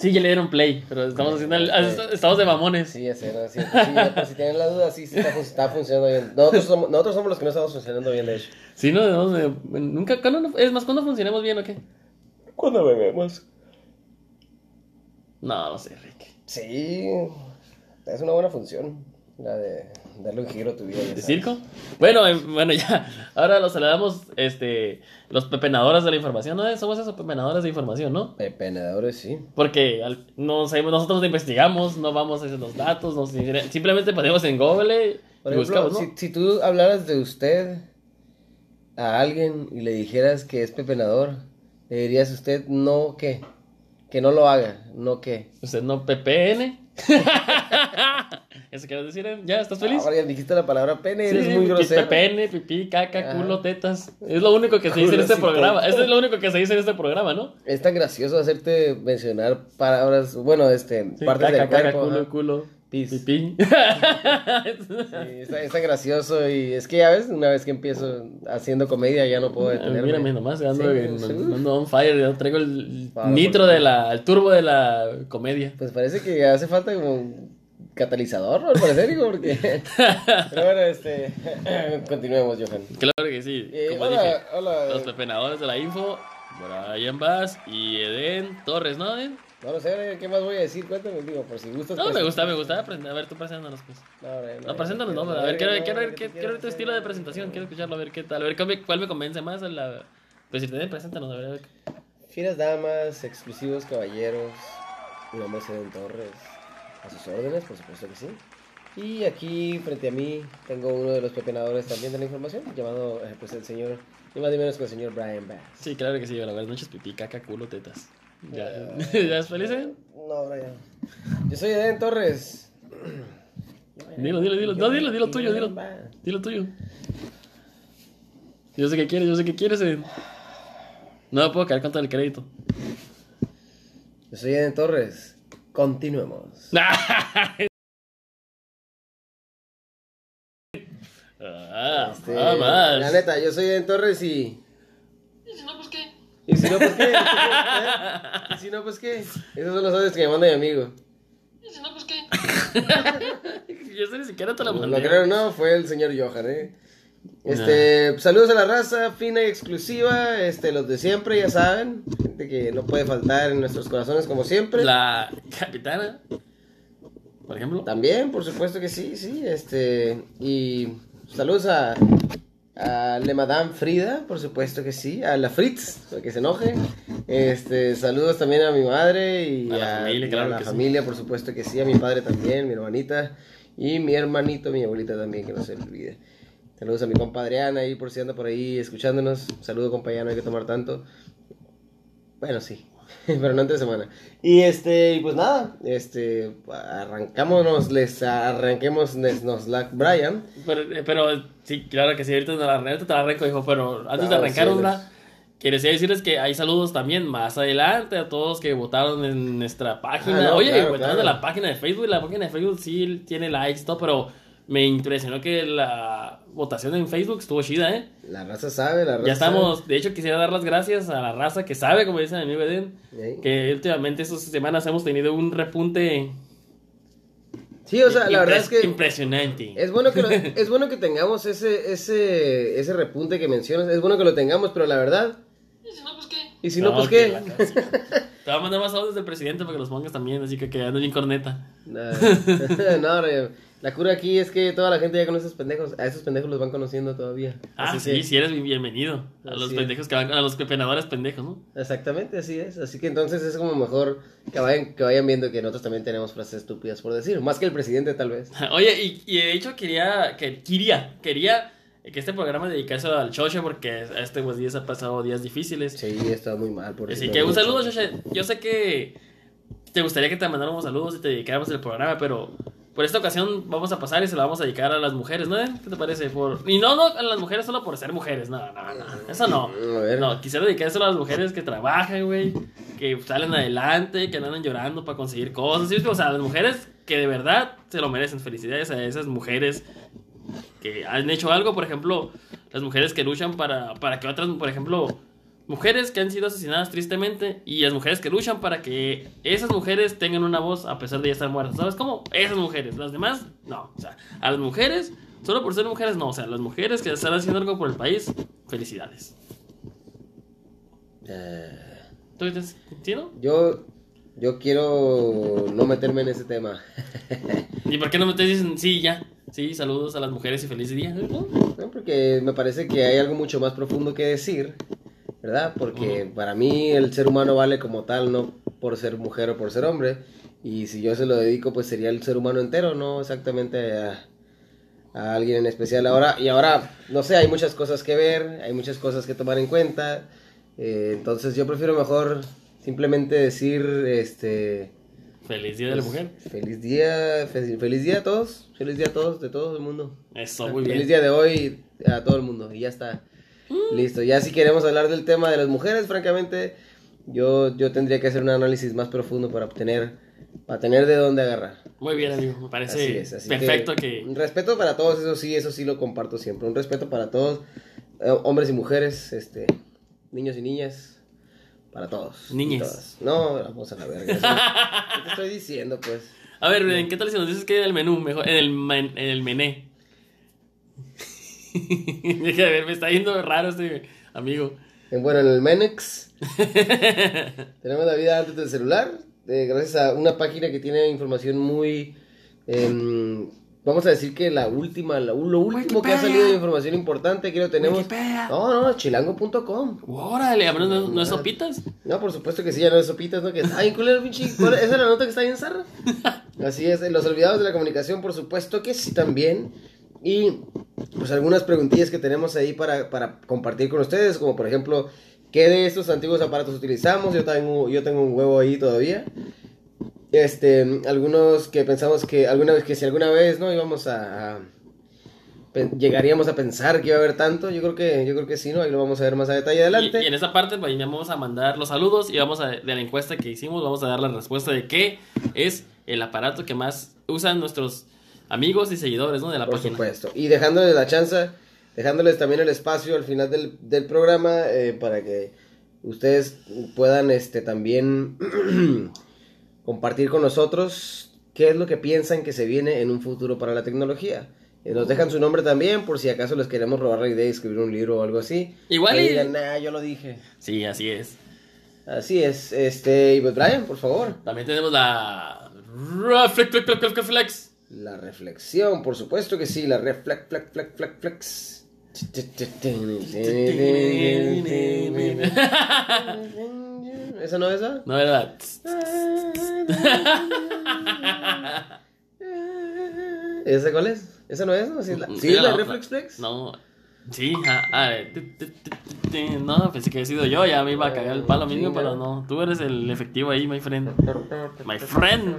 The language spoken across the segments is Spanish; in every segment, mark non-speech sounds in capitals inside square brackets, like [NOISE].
Sí, ya le dieron play, pero estamos haciendo el- estamos de mamones. Sí, sí, ya, por si tienen la duda, sí, sí está, fun- está funcionando bien. Nosotros somos, nosotros somos los que no estamos funcionando bien, de hecho. Sí, no, no, no, nunca, ¿cuándo no- es más, ¿cuándo funcionamos bien o qué? ¿Cuándo venimos? No, no sé, Rick. Sí, es una buena función, la de darle un giro a tu vida. ¿De circo? Bueno, eh, bueno, [LAUGHS] ya. Ahora los saludamos, este, los pepenadores de la información, ¿no? Somos esos pepenadores de información, ¿no? Pepenadores, sí. Porque al- no sabemos, nosotros no investigamos, no vamos a hacer los datos, no, simplemente ponemos en Google Por y ejemplo, buscamos, ¿no? si, si tú hablaras de usted a alguien y le dijeras que es pepenador, le dirías usted no que, que no lo haga, no que. Usted no PPN. [LAUGHS] ¿Eso quieres decir? eh? ¿Ya? ¿Estás feliz? Ahora ya dijiste la palabra pene, Sí, eres muy grosero. PPN, pipí, caca, culo, tetas. Es lo único que se dice en este programa. Eso es lo único que se dice en este programa, ¿no? Es tan gracioso hacerte mencionar palabras, bueno, este, Sí, partes caca, del caca, cuerpo. culo, ajá. culo, Pis. pipí. [LAUGHS] [LAUGHS] Sí, está, está gracioso y es que ya ves, una vez que empiezo haciendo comedia ya no puedo detenerme. Mírame nomás, ando, Sí, en- sí. ando on fire, ya traigo el Para, nitro porque- de la, el turbo de la comedia. Pues parece que hace falta como catalizador. Al parecer, digo, porque... [LAUGHS] Pero bueno, este... [CLEARS THROAT] Continuemos, Johan. Claro que sí, Eh, como hola, dije, hola. los pepenadores de la info, Brian Bass y Eden Torres, ¿no, Eden? No lo sé, ¿qué más voy a decir? Cuéntame, digo, por si gustas. No, me gusta, me gusta. aprender. A ver, tú preséntanos, pues. No, no, No, preséntanos, no, a ver, quiero, quiero ver, quiero ver tu estilo de presentación, quiero escucharlo, a ver qué tal, a ver cuál me, convence más. La... Pues si te den, preséntanos, a ver. ver. Finas damas, exclusivos caballeros, mi nombre es Eden Torres, a sus órdenes, por supuesto que sí. Y aquí, frente a mí, tengo uno de los pepenadores también de la información, llamado, eh, pues, el señor, ni más ni menos que el señor Brian Bass. Sí, claro que sí, buenas noches, pipí, caca, culo, tetas. ¿Ya, Eh, [LAUGHS] ¿Ya es feliz, eh? No, Brian. Yo soy Eden Torres. Dilo, dilo, dilo. No, dilo, dilo tuyo, dilo. Dilo tuyo. Yo sé que quieres, yo sé que quieres, eh. No me puedo caer contra el crédito. Yo soy Eden Torres. Continuemos. [LAUGHS] ah, Este, nada más. La neta, yo soy Eden Torres y... Y si no, pues qué. ¿Y si no, pues qué? [LAUGHS] ¿Y si no, pues qué? Esos son los audios que me manda mi amigo. Y si no, pues qué. [LAUGHS] yo sé ni siquiera te la No, mandé. no creo, no, fue el señor Johan, ¿eh? Este, saludos a la raza fina y exclusiva, este, los de siempre, ya saben, gente que no puede faltar en nuestros corazones como siempre. La capitana, por ejemplo. También, por supuesto que sí, sí, este, y saludos a, a Le Madame Frida, por supuesto que sí, a la Fritz, para que se enoje, este, saludos también a mi madre y A la familia, y claro a la que sí. familia, por supuesto que sí, a mi padre también, mi hermanita, y mi hermanito, mi abuelita también, que no se olvide. Saludos a mi compadre Ana ahí por si anda por ahí escuchándonos. Saludo compañero, no hay que tomar tanto. Bueno, sí, [LAUGHS] pero no entre semana. Y este, y pues nada, este, arrancámonos, les arranquemos nos la Brian. Pero, eh, pero sí, claro que sí, ahorita te la, ahorita te la arranco, hijo. Pero antes de arrancar cielos. una, quería decirles que hay saludos también más adelante a todos que votaron en nuestra página. Ah, no, Oye, claro, votaron claro. en la página de Facebook. La página de Facebook sí tiene likes y todo, pero me impresionó que la votación en Facebook estuvo chida, ¿eh? La raza sabe, la raza Ya estamos, de hecho quisiera dar las gracias a la raza que sabe, como dice mi amigo Eden, sabe. Sí. que últimamente estas semanas hemos tenido un repunte Sí, o sea, la verdad es que impresionante. es bueno que lo- [LAUGHS] es bueno que tengamos ese ese ese repunte que mencionas, es bueno que lo tengamos, pero la verdad, Y si no, pues qué. y si no, pues qué. [LAUGHS] Te voy a mandar más audios del presidente para que los pongas también, así que quedando bien corneta. Nah. [LAUGHS] no, re- la cura aquí es que toda la gente ya conoce a esos pendejos, a esos pendejos los van conociendo todavía. Ah, Así sí, que- sí, eres bienvenido. A los pendejos que van, a los pepenadores pendejos, ¿no? Exactamente, así es. Así que entonces es como mejor que vayan, que vayan viendo que nosotros también tenemos frases estúpidas por decir. Más que el presidente, tal vez. [LAUGHS] Oye, y, y de hecho quería, que, quería, quería que este programa dedicase al Choche porque a este pues, días ha pasado días difíciles. Sí, está muy mal. Por Así que un saludo, Choche. Yo sé que te gustaría que te mandáramos saludos y te dedicáramos el programa, pero por esta ocasión vamos a pasar y se lo vamos a dedicar a las mujeres, ¿no? ¿Qué te parece? Por... Y no, no a las mujeres solo por ser mujeres, no, no, no. Eso no. A ver. No, quisiera dedicárselo a las mujeres que trabajan, güey, que salen adelante, que andan llorando para conseguir cosas. ¿sí? O sea, las mujeres que de verdad se lo merecen. Felicidades a esas mujeres que han hecho algo, por ejemplo, las mujeres que luchan para, para que otras, por ejemplo, mujeres que han sido asesinadas tristemente y las mujeres que luchan para que esas mujeres tengan una voz a pesar de ya estar muertas. ¿Sabes cómo? Esas mujeres. Las demás, no. O sea, a las mujeres, solo por ser mujeres, no. O sea, las mujeres que están haciendo algo por el país, felicidades. Eh, ¿Tú dices, sí, no? yo, yo quiero no meterme en ese tema. ¿Y por qué no me te dicen, sí, ya? Sí, saludos a las mujeres y feliz día. ¿no? No, porque me parece que hay algo mucho más profundo que decir, ¿verdad? Porque para mí el ser humano vale como tal, no por ser mujer o por ser hombre. Y si yo se lo dedico, pues sería el ser humano entero, no exactamente a, a alguien en especial. Ahora, y ahora, no sé, hay muchas cosas que ver, hay muchas cosas que tomar en cuenta. eh, entonces yo prefiero mejor simplemente decir, este... Feliz día de la mujer. Feliz día, fe- feliz día a todos, feliz día a todos, de todo el mundo. Eso, muy Feliz bien. día de hoy a todo el mundo. Y ya está. Listo. Ya si queremos hablar del tema de las mujeres, francamente, yo, yo tendría que hacer un análisis más profundo para obtener, para tener de dónde agarrar. Muy bien, amigo. Me Así parece es. Así perfecto que... Un respeto para todos, eso sí, eso sí lo comparto siempre. Un respeto para todos, eh, hombres y mujeres, este, niños y niñas. Para todos. todas. No, vamos a la verga. [LAUGHS] ¿Qué te estoy diciendo, pues? A ver, ¿en qué tal si nos dices que en el menú? Mejor, en el, men- en el mené. [LAUGHS] Deja de ver, me está yendo raro este amigo. Eh, Bueno, en el Menex [LAUGHS] tenemos la vida antes del celular, eh, gracias a una página que tiene información muy... em, vamos a decir que la última, la- lo último que ha salido de información importante, aquí lo tenemos... Wikipedia. No, no, chilango.com. Órale, ¿a menos no, no es sopitas? No, por supuesto que sí, ya no es sopitas, ¿no? Que, ay, culero, pinche, ¿cuál- ¿esa es la nota que está ahí en Zarra? [LAUGHS] Así es, los olvidados de la comunicación, por supuesto que sí también. Y pues algunas preguntillas que tenemos ahí para, para compartir con ustedes, como por ejemplo, ¿qué de estos antiguos aparatos utilizamos? Yo tengo, yo tengo un huevo ahí todavía. Este, algunos que pensamos que alguna vez, que si alguna vez, ¿no? Íbamos a... a- llegaríamos a pensar que iba a haber tanto, yo creo que, yo creo que sí, ¿no? Ahí lo vamos a ver más a detalle adelante. y en esa parte pues, ya vamos a mandar los saludos y vamos a, de la encuesta que hicimos, vamos a dar la respuesta de qué es el aparato que más usan nuestros amigos y seguidores ¿no? de la Por página. supuesto. Y dejándoles la chance, dejándoles también el espacio al final del, del programa eh, para que ustedes puedan este también [CLEARS THROAT] compartir con nosotros qué es lo que piensan que se viene en un futuro para la tecnología. Eh, nos dejan su nombre también por si acaso les queremos robar la idea de escribir un libro o algo así. Igual y- digan, nah, yo lo dije. Sí, así es. Así es. Este, y pues Brian, por favor. También tenemos la... Reflex, flex, flex, flex, flex. La reflexión, por supuesto que sí, la reflex, flex, flex, flex, flex. ¿Esa no es esa? No era... [LAUGHS] ¿Esa cuál es? ¿Esa no es? ¿No? ¿Sí es la, sí, es la reflex flex? No. Sí, tu, tu, no, pensé que había sido yo, ya me iba a cagar el palo mismo, pero no. Tú eres el efectivo ahí, my friend. My friend.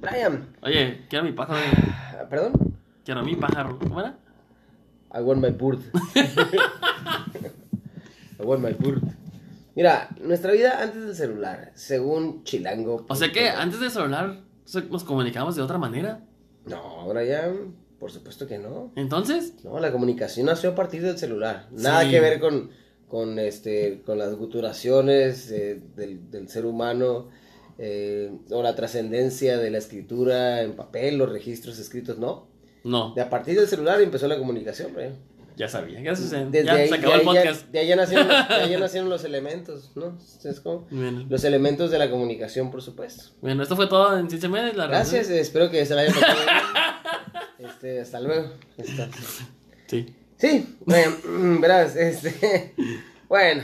Brian. Oye, quiero mi pájaro. Ah, ¿Perdón? Quiero mi pájaro. ¿Cómo era? I want my bird. I want my bird. Mira, nuestra vida antes del celular, según Chilango. O sea que antes del celular nos comunicábamos de otra manera. No, ahora ya, por supuesto que no. Entonces, No, la comunicación nació a partir del celular. Nada Sí. que ver con, con, este, con las guturaciones eh, del, del ser humano eh, o la trascendencia de la escritura en papel, los registros escritos, no. No, De a partir del celular empezó la comunicación, güey. ya sabía. Gracias. Desde ya ahí, se acabó de el ahí podcast. de allá nacieron, los, de allá [LAUGHS] nacieron los elementos, ¿no? ¿Sabes cómo? Bueno, Los elementos de la comunicación, por supuesto. bueno, esto fue todo en Ciencia Media. La Gracias, eh, espero que se la haya pasado. [LAUGHS] Este, hasta luego. Está- Sí. Sí, bueno, mm, verás, este. [LAUGHS] Bueno,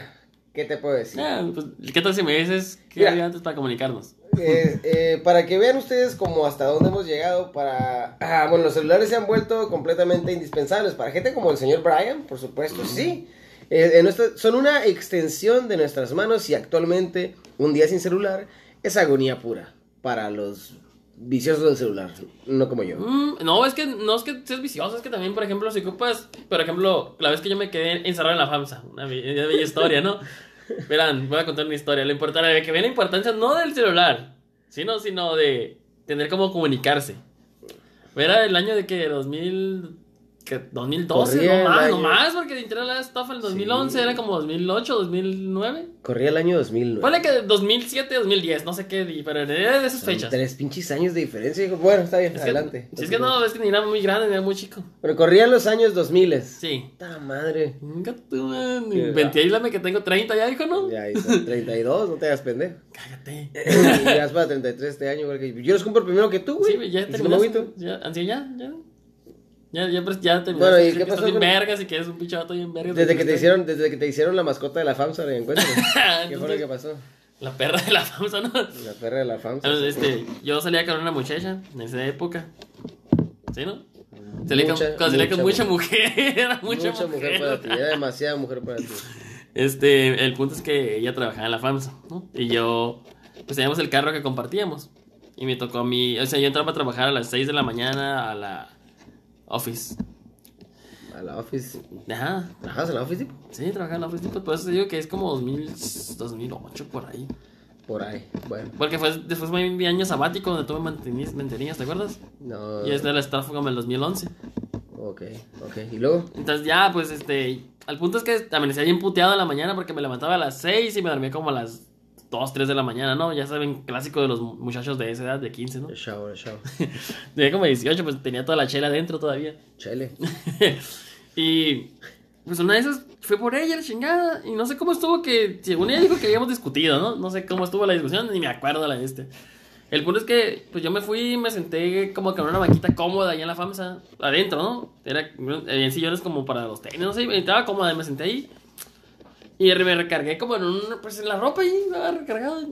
¿qué te puedo decir? Ah, pues, ¿Qué tal si me dices qué había antes para comunicarnos? Eh, eh, para que vean ustedes como hasta dónde hemos llegado para... Ah, bueno, los celulares se han vuelto completamente indispensables para gente como el señor Brian, por supuesto, sí. Eh, en nuestra- son una extensión de nuestras manos y actualmente un día sin celular es agonía pura para los viciosos del celular, no como yo. Mm, no, es que no es que seas vicioso, es que también, por ejemplo, si ocupas, por ejemplo, la vez que yo me quedé encerrado en la FAMSA, una bella historia, ¿no? [LAUGHS] Verán, voy a contar una historia. Lo importante, que ve la importancia no del celular, sino, sino de tener cómo comunicarse. Era el año de que que 2012, Corría no más, año. no más, porque entré a la estafa en el 2011, Sí. era como 2008, 2009. Corría el año 2009. Ponle que 2007, 2010, no sé qué, pero era de esas Son fechas. Tres pinches años de diferencia. hijo. Bueno, está bien, Es que- adelante. Si es que no, es que ni era muy grande, ni era muy chico. Pero corrían los años 2000. Sí. ¡Ta madre! Man. Qué Ventiláme que tengo 30 ya, hijo, ¿no? Ya, ahí está, [LAUGHS] 32, no te hagas pendejo. Cállate. [LAUGHS] ya es para 33 este año, porque yo los cumplo primero que tú, güey. Sí, ya terminaste. Ya, así ya, ya. Ya, ya, pues, ya terminaste. Bueno, ¿y qué pasó con- vergas y que eres un pinche vato bien vergas. Desde que te hicieron, desde que te hicieron la mascota de la FAMSA, ¿me encuentro? [LAUGHS] ¿Qué fue lo que pasó? La perra de la FAMSA, ¿no? La perra de la FAMSA. Este, yo salía con una muchacha en esa época. ¿Sí, no? Salía con, Mucha- con- salía con mucha mujer. [LAUGHS] Era mucha, Mucha, mujer para ti, era demasiada mujer para ti. Este, el punto es que ella trabajaba en la FAMSA, ¿no? Y yo, pues teníamos el carro que compartíamos. Y me tocó a mí, o sea, yo entraba a trabajar a las 6 de la mañana a la office. A la office. Ajá, ¿Trabajas en la office? tipo? sí, trabajaba en la office, pues por eso te digo que es como 2000, 2008 por ahí. Por ahí. Bueno, Porque fue después fue mi año sabático donde tú me mantenías, mantenías, ¿te acuerdas? no. Y es de la staff como en el 2011. Ok, ok. ¿Y luego? Entonces ya, pues este, al punto es que amanecía bien puteado en la mañana porque me levantaba a las 6 y me dormía como a las 2, 3 de la mañana, ¿no? Ya saben, clásico de los muchachos de esa edad, de 15, ¿no? El shower, el shower. Tenía como 18, pues tenía toda la chela adentro todavía. Chele. [LAUGHS] y pues una de esas fue por ella, la chingada. Y no sé cómo estuvo que, según ella dijo que habíamos discutido, ¿no? No sé cómo estuvo la discusión, ni me acuerdo la de este. El punto es que, pues yo me fui y me senté como que en una banquita cómoda ahí en la FAMSA, adentro, ¿no? Era, había sillones como para los tenis, no sé, estaba cómoda y me senté ahí. Y me recargué como en un, pues en la ropa ahí, estaba recargado.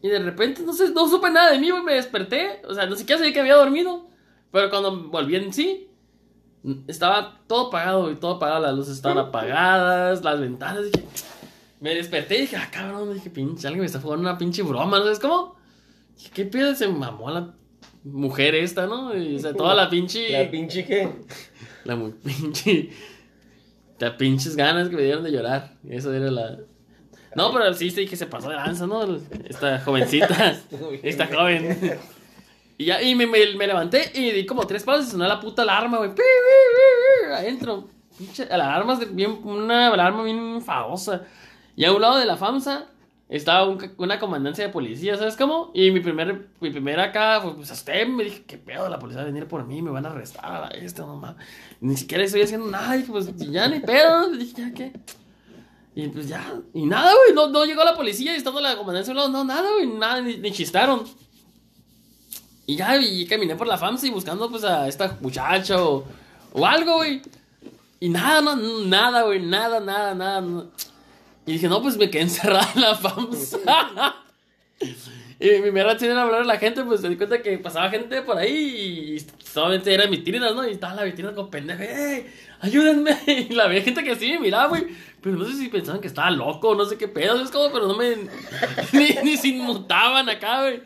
Y de repente, no sé, no supe nada de mí, me desperté. O sea, no siquiera sabía que había dormido. Pero cuando volví en sí, estaba todo apagado, y todo apagado, las luces estaban apagadas, las ventanas, dije, me desperté y dije, ah, cabrón, dije, pinche, alguien me está jugando una pinche broma, ¿no sabes cómo? Dije, ¿qué pedo? Se mamó la mujer esta, ¿no? Y, o sea, toda la pinche... ¿La pinche qué? [LAUGHS] La pinche. Las pinches ganas que me dieron de llorar. Eso era la. No, pero sí, sí, que se pasó de lanza, ¿no? Esta jovencita. [LAUGHS] esta joven. Y ya, y me, me, me levanté y di como tres pasos y sonó la puta alarma, güey. Adentro. Pinche, la alarma es bien, una alarma bien enfadosa. Y a un lado de la FAMSA estaba una comandancia de policía, ¿sabes cómo? Y mi primer, mi primera acá, pues hasta me dije, ¿qué pedo? La policía va a venir por mí, me van a arrestar a la no mames. Ni siquiera estoy haciendo nada, dije, pues ya ni pedo, [LAUGHS] dije, ya qué. Y pues ya, y nada, güey, no, no llegó la policía y estando la comandancia lado, no, nada, güey, nada, ni, ni chistaron. Y ya, y caminé por la FAMSA y buscando pues a esta muchacha o, o algo, güey. Y nada, no, nada, güey, nada, nada, nada. no. Y dije, no, pues me quedé [LAUGHS] encerrada en la FAMSA. [LAUGHS] y mi primera reacción era hablar a la gente, pues me di cuenta que pasaba gente por ahí y solamente eran vitrinas, ¿no? Y estaba la vitrina con pendejo, ¡ey! ¡Ayúdenme! [LAUGHS] Y la había gente que sí me miraba, güey. Pero no sé si pensaban que estaba loco, no sé qué pedo, es como, pero no me. ni, ni se inmutaban acá, güey.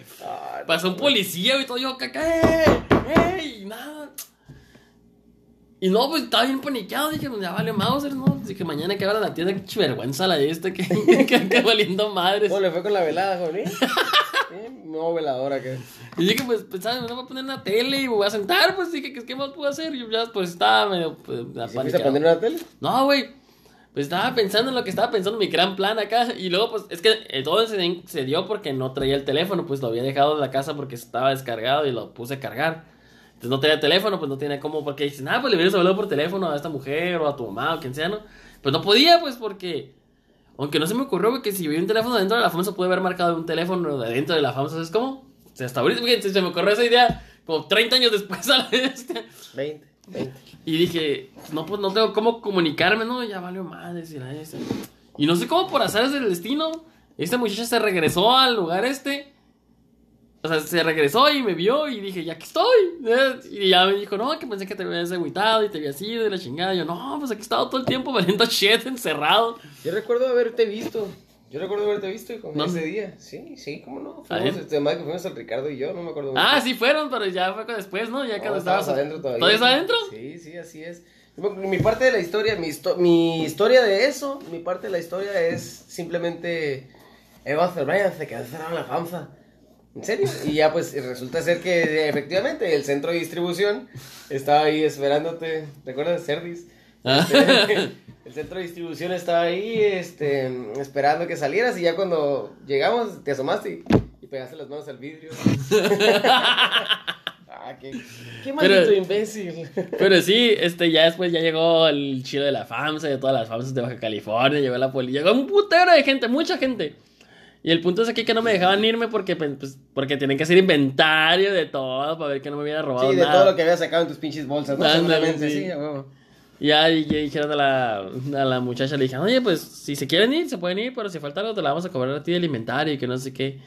Pasó un policía y todo yo acá, ¡ey! ¡ey! Y nada. Y no, pues estaba bien paniqueado. Dije, pues ya vale Mauser, ¿no? Dije, mañana que abra la tienda, qué vergüenza la de este, que, [LAUGHS] que, que valiendo madres. ¿Cómo le fue con la velada, joven? ¿Eh? [LAUGHS] No, veladora que. Y dije, pues pensaba, me voy a poner una tele y me voy a sentar, pues dije, ¿qué, qué más puedo hacer? Y yo ya, pues estaba medio. Pues, ¿Sí fuiste a apaniqueado. poner una tele? No, güey. Pues estaba pensando en lo que estaba pensando, mi gran plan acá. Y luego, pues, es que eh, todo se, se dio porque no traía el teléfono. Pues lo había dejado en la casa porque estaba descargado y lo puse a cargar. Entonces no tenía teléfono, pues no tenía cómo. Porque dicen, ah, pues le hubieras hablado por teléfono a esta mujer o a tu mamá o quien sea, ¿no? Pues no podía, pues, porque. Aunque no se me ocurrió, güey, que si hubiera un teléfono dentro de la famosa, puede haber marcado un teléfono de dentro de la famosa. ¿Sabes cómo? O sea, hasta ahorita, fíjense, se me ocurrió esa idea como 30 años después a la vez. 20, 20. Y dije, no, pues no tengo cómo comunicarme, ¿no? Ya valió madre, la esa. Y no sé cómo por azares del destino, esta muchacha se regresó al lugar este. O sea, se regresó y me vio y dije, ya aquí estoy. ¿eh? Y ya me dijo, no, que pensé que te habías agüitado y te habías ido y la chingada. Y yo, no, pues aquí he estado todo el tiempo [LAUGHS] valiendo shit encerrado. Yo recuerdo haberte visto. Yo recuerdo haberte visto hijo, ¿Dónde? ese día. Sí, sí, cómo no. ¿Ah, Fuimos, este, más que fuimos al Ricardo y yo, no me acuerdo. Ah, bien. sí fueron, pero ya fue después, ¿no? Ya No, cuando estabas adentro todavía. ¿Todavía adentro? Sí, sí, así es. Mi parte de la historia, mi, histo- mi historia de eso, mi parte de la historia es simplemente Eva O'Brien se quedó en la panza. ¿En serio? Y ya pues resulta ser que efectivamente el centro de distribución estaba ahí esperándote. ¿Recuerdas, Cerdis? Ah. Este, [LAUGHS] el centro de distribución estaba ahí este, esperando que salieras y ya cuando llegamos te asomaste y, y pegaste las manos al vidrio. [LAUGHS] ah, qué, qué maldito Pero- imbécil. Pero sí, este, ya después ya llegó el chido de la FAMSA, de todas las FAMSas de Baja California, llegó la policía, llegó un putero de gente, mucha gente. Y el punto es aquí que no me dejaban irme porque, pues, porque tienen que hacer inventario de todo para ver que no me hubiera robado Sí, de nada. todo lo que había sacado en tus pinches bolsas, ¿no? Seguramente, sí. sí, a huevo. Y ya y- y dijeron a la, a la muchacha, le dijeron, oye, pues si se quieren ir, se pueden ir, pero si falta algo te la vamos a cobrar a ti del inventario y que no sé qué.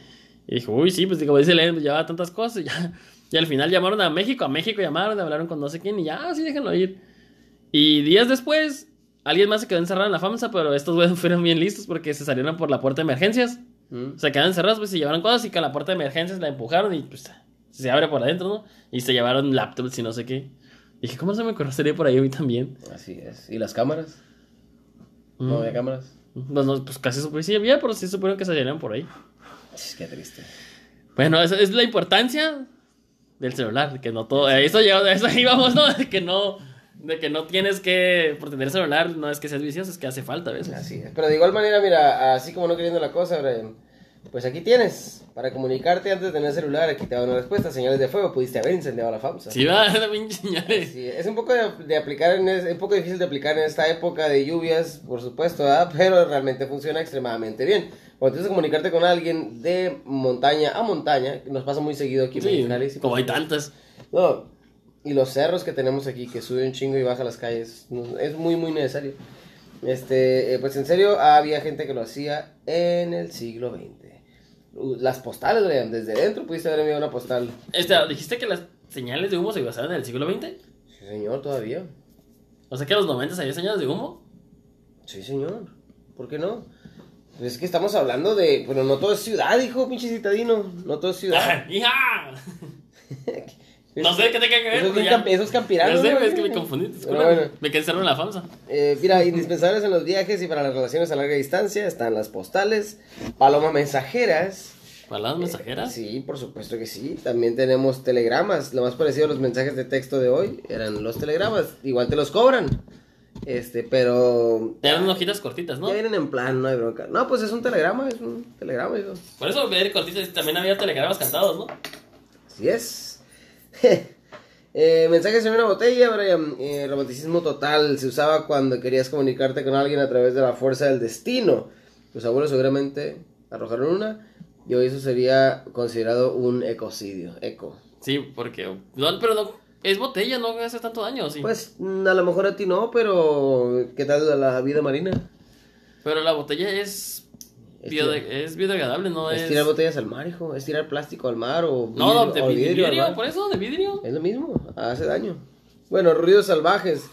Y dijo, uy, sí, pues como dice Len, llevaba tantas cosas y ya. [LAUGHS] Y al final llamaron a México, a México llamaron, hablaron con no sé quién y ya, sí, déjenlo ir. Y días después, alguien más se quedó encerrado en la FAMSA, pero estos güeyes [LAUGHS] fueron bien listos porque se salieron por la puerta de emergencias. Mm. Se quedaron encerrados, pues se llevaron cosas y que a la puerta de emergencias la empujaron y pues se abre por adentro, ¿no? Y se llevaron laptops y no sé qué. Dije, ¿cómo se me ocurrió salir por ahí mí también? Así es. ¿Y las cámaras? No Mm. había cámaras. Pues, no, pues casi supe, sí había, pero sí supieron que salieron por ahí. Ch, Qué triste. Bueno, esa es la importancia del celular, que no todo, eso, ya- eso [LAUGHS] íbamos, ¿no? Que no, de que no tienes que, por tener celular, no es que seas vicioso, es que hace falta a veces. Así es. Pero de igual manera, mira, así como no queriendo la cosa, pues aquí tienes. Para comunicarte antes de tener celular, aquí te da una respuesta. Señales de fuego, pudiste haber incendiado la FAMSA. Sí, va, pinche señales. Sí, es un poco de, de aplicar en es, un poco difícil de aplicar en esta época de lluvias, por supuesto, ¿verdad? [LAUGHS] pero realmente funciona extremadamente bien. Cuando tienes que comunicarte con alguien de montaña a montaña, nos pasa muy seguido aquí en Sí, Mexicali, como hay tantas. No, y los cerros que tenemos aquí, que sube un chingo y baja las calles, es muy, muy necesario. Este, eh, pues en serio, había gente que lo hacía en el siglo XX. Uh, Las postales, Brian, desde dentro pudiste haber enviado una postal. Este, dijiste que las señales de humo se basaban en el siglo XX. Sí, señor, todavía. O sea que en los 90 había señales de humo. Sí, señor. ¿Por qué no? Pues es que estamos hablando de. Bueno, no todo es ciudad, hijo, pinche citadino. No todo es ciudad. [LAUGHS] ¡Hija! [LAUGHS] No sé qué tenga que ver. Eso es, pero bien ya. sé, ¿no? güey, es que me confundí. disculpa. Bueno. Me quedé en la FAMSA. Eh, mira, indispensables en los viajes y para las relaciones a larga distancia están las postales, paloma mensajeras. ¿Palabras mensajeras? Sí, por supuesto que sí. También tenemos telegramas. Lo más parecido a los mensajes de texto de hoy eran los telegramas. Igual te los cobran. Este, pero. Te dan hojitas cortitas, ¿no? Ya vienen en plan, no hay bronca. No, pues es un telegrama, es un telegrama, hijo. Por eso ver cortitas también había telegramas cantados, ¿no? Así es. Eh, mensajes en una botella, Brian. Eh, romanticismo total. Se usaba cuando querías comunicarte con alguien a través de la fuerza del destino. Los abuelos seguramente arrojaron una. Y hoy eso sería considerado un ecocidio. Eco. Sí, porque. No, pero no. Es botella, no hace tanto daño, sí. Pues mm, a lo mejor a ti no, pero ¿qué tal la vida marina? Pero la botella es. Es biode- es biodegradable, no Es es. tirar botellas al mar, hijo. Es tirar plástico al mar o No, no, de o vidrio, mar. por eso, de vidrio. Es lo mismo, hace daño. Bueno, ruidos salvajes.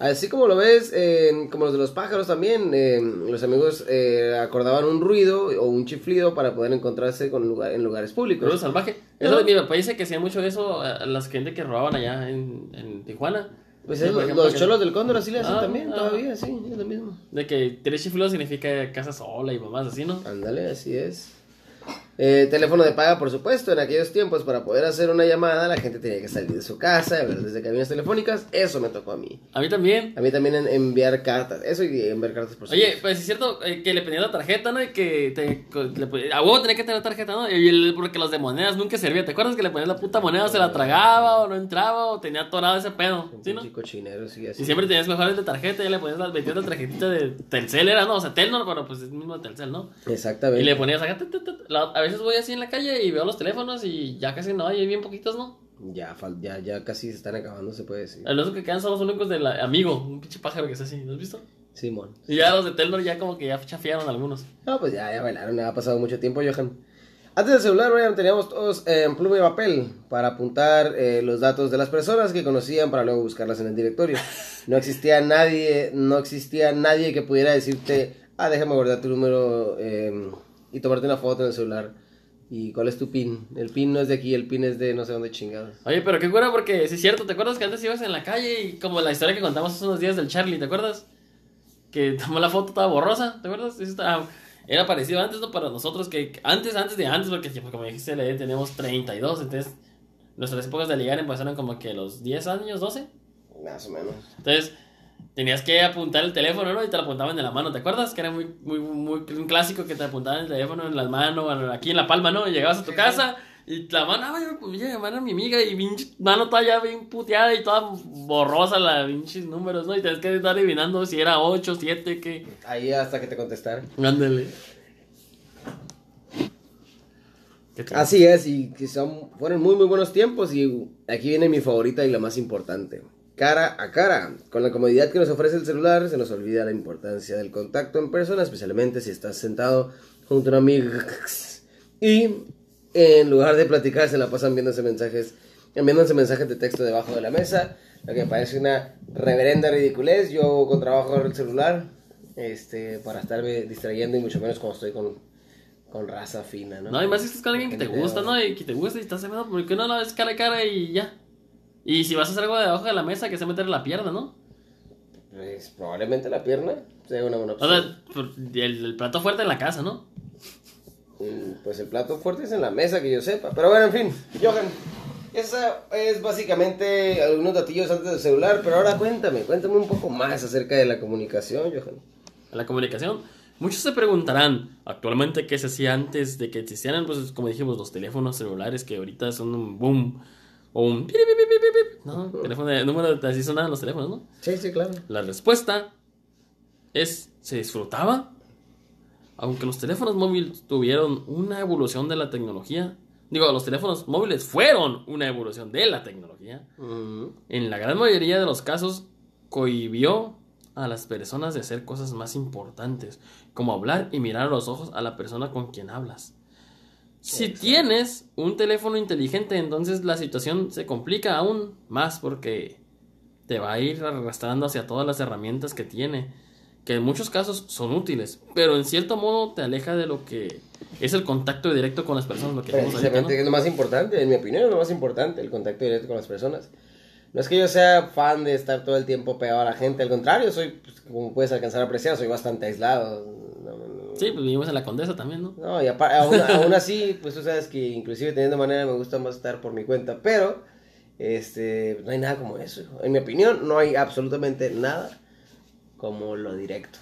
Así como lo ves, eh, como los de los pájaros también, eh, los amigos eh, acordaban un ruido o un chiflido para poder encontrarse con lugar, en lugares públicos. Ruido salvaje. Eso de mi papá dice que hacía mucho eso a a las gente que robaban allá en, en Tijuana. Pues es- ejemplo, los que- cholos del cóndor así le hacen Ah, también, ah. todavía, sí, es lo mismo. De que tres chiflidos significa casa sola y mamás así, ¿no? Ándale, así es. Eh, teléfono de paga, por supuesto. En aquellos tiempos, para poder hacer una llamada, la gente tenía que salir de su casa, ver desde cabinas telefónicas. Eso me tocó a mí. A mí también. A mí también en- enviar cartas. Eso y enviar cartas por Oye, supuesto. pues es cierto eh, que le pedían la tarjeta, ¿no? Y que te, le a huevo tenía que tener tarjeta, ¿no? Y el- porque los de monedas nunca servían. ¿Te acuerdas que le ponías la puta moneda o se la tragaba o no entraba o tenía atorado ese pedo? ¿Sí, no? Cochinero, sí, así. Y siempre tenías mejores de tarjeta y le ponías las metías la tarjetita de Telcel, era, ¿no? O sea, Telnor, pero pues es el mismo de Telcel, ¿no? Exactamente. Y le ponías acá. La- a veces voy así en la calle y veo los teléfonos y ya casi no hay, hay bien poquitos, ¿no? Ya, ya, ya casi se están acabando, se puede decir. Los que quedan son los únicos del amigo, un pinche pájaro que es así, ¿lo has visto? Simón. Y ya los de Telnor ya como que ya chafiaron algunos. No, pues ya, ya bailaron, ha pasado mucho tiempo, Johan. Antes del celular, Brian, teníamos todos eh, pluma y papel para apuntar eh, los datos de las personas que conocían para luego buscarlas en el directorio. No existía nadie, no existía nadie que pudiera decirte, ah, déjame guardar tu número eh, y tomarte una foto en el celular. ¿Y cuál es tu pin? El pin no es de aquí, el pin es de no sé dónde chingados. Oye, pero qué cura porque sí es cierto, ¿te acuerdas que antes ibas en la calle y como la historia que contamos hace unos días del Charlie, ¿te acuerdas? Que tomó la foto toda borrosa, ¿te acuerdas? Eso está- era parecido antes, ¿no? Para nosotros, que antes, antes de antes, porque como dijiste, le tenemos 32, entonces nuestras épocas de ligar empezaron como que los 10 años, 12. Más o menos. Entonces, tenías que apuntar el teléfono, ¿no? Y te lo apuntaban en la mano, ¿te acuerdas? Que era muy, muy, muy un clásico que te apuntaban el teléfono en la mano, aquí en la palma, ¿no? Y llegabas a tu casa y la mano, ah, yo a llamar a mi amiga y pinche mano está ya bien puteada y toda borrosa la pinches números, ¿no? Y tienes que estar adivinando si era 8, 7, qué. Ahí hasta que te contestaron. Ándale. Así es, y que son, fueron muy muy buenos tiempos y aquí viene mi favorita y la más importante. Cara a cara, con la comodidad que nos ofrece el celular, se nos olvida la importancia del contacto en persona, especialmente si estás sentado junto a un amigo y en lugar de platicar se la pasan viéndose mensajes, enviándose mensajes de texto debajo de la mesa, lo que me parece una reverenda ridiculez. Yo con trabajo el celular, este, para estarme distrayendo y mucho menos cuando estoy con, con raza fina, ¿no? No, y más si estás con alguien que te gusta, ¿no? Y que te gusta y estás hablando, porque no la ves cara a cara y ya. Y si vas a hacer algo debajo de la mesa, que se meter la pierna, ¿no? Pues probablemente la pierna sea una buena opción. O sea, el, el plato fuerte en la casa, ¿no? Pues el plato fuerte es en la mesa, que yo sepa. Pero bueno, en fin, Johan, esa es básicamente algunos datillos antes del celular. Pero ahora cuéntame, cuéntame un poco más acerca de la comunicación, Johan. La comunicación. Muchos se preguntarán, actualmente, ¿qué se hacía antes de que existieran, pues, como dijimos, los teléfonos celulares que ahorita son un boom? O un... ¿No? [LAUGHS] Teléfono de número, así sonaban los teléfonos, ¿no? Sí, sí, claro. La respuesta es, ¿se disfrutaba? aunque los teléfonos móviles tuvieron una evolución de la tecnología, digo, los teléfonos móviles fueron una evolución de la tecnología, en la gran mayoría de los casos cohibió a las personas de hacer cosas más importantes, como hablar y mirar a los ojos a la persona con quien hablas. Si tienes un teléfono inteligente, entonces la situación se complica aún más porque te va a ir arrastrando hacia todas las herramientas que tiene que en muchos casos son útiles, pero en cierto modo te aleja de lo que es el contacto directo con las personas. Lo que Precisamente es lo más importante, en mi opinión es lo más importante, el contacto directo con las personas. No es que yo sea fan de estar todo el tiempo pegado a la gente, al contrario, soy, pues, como puedes alcanzar a apreciar, soy bastante aislado. Sí, pues vivimos en la Condesa también, ¿no? No, y aún, [LAUGHS] aún, así, pues tú sabes que inclusive teniendo manera me gusta más estar por mi cuenta, pero este, no hay nada como eso. En mi opinión, no hay absolutamente nada como lo directo,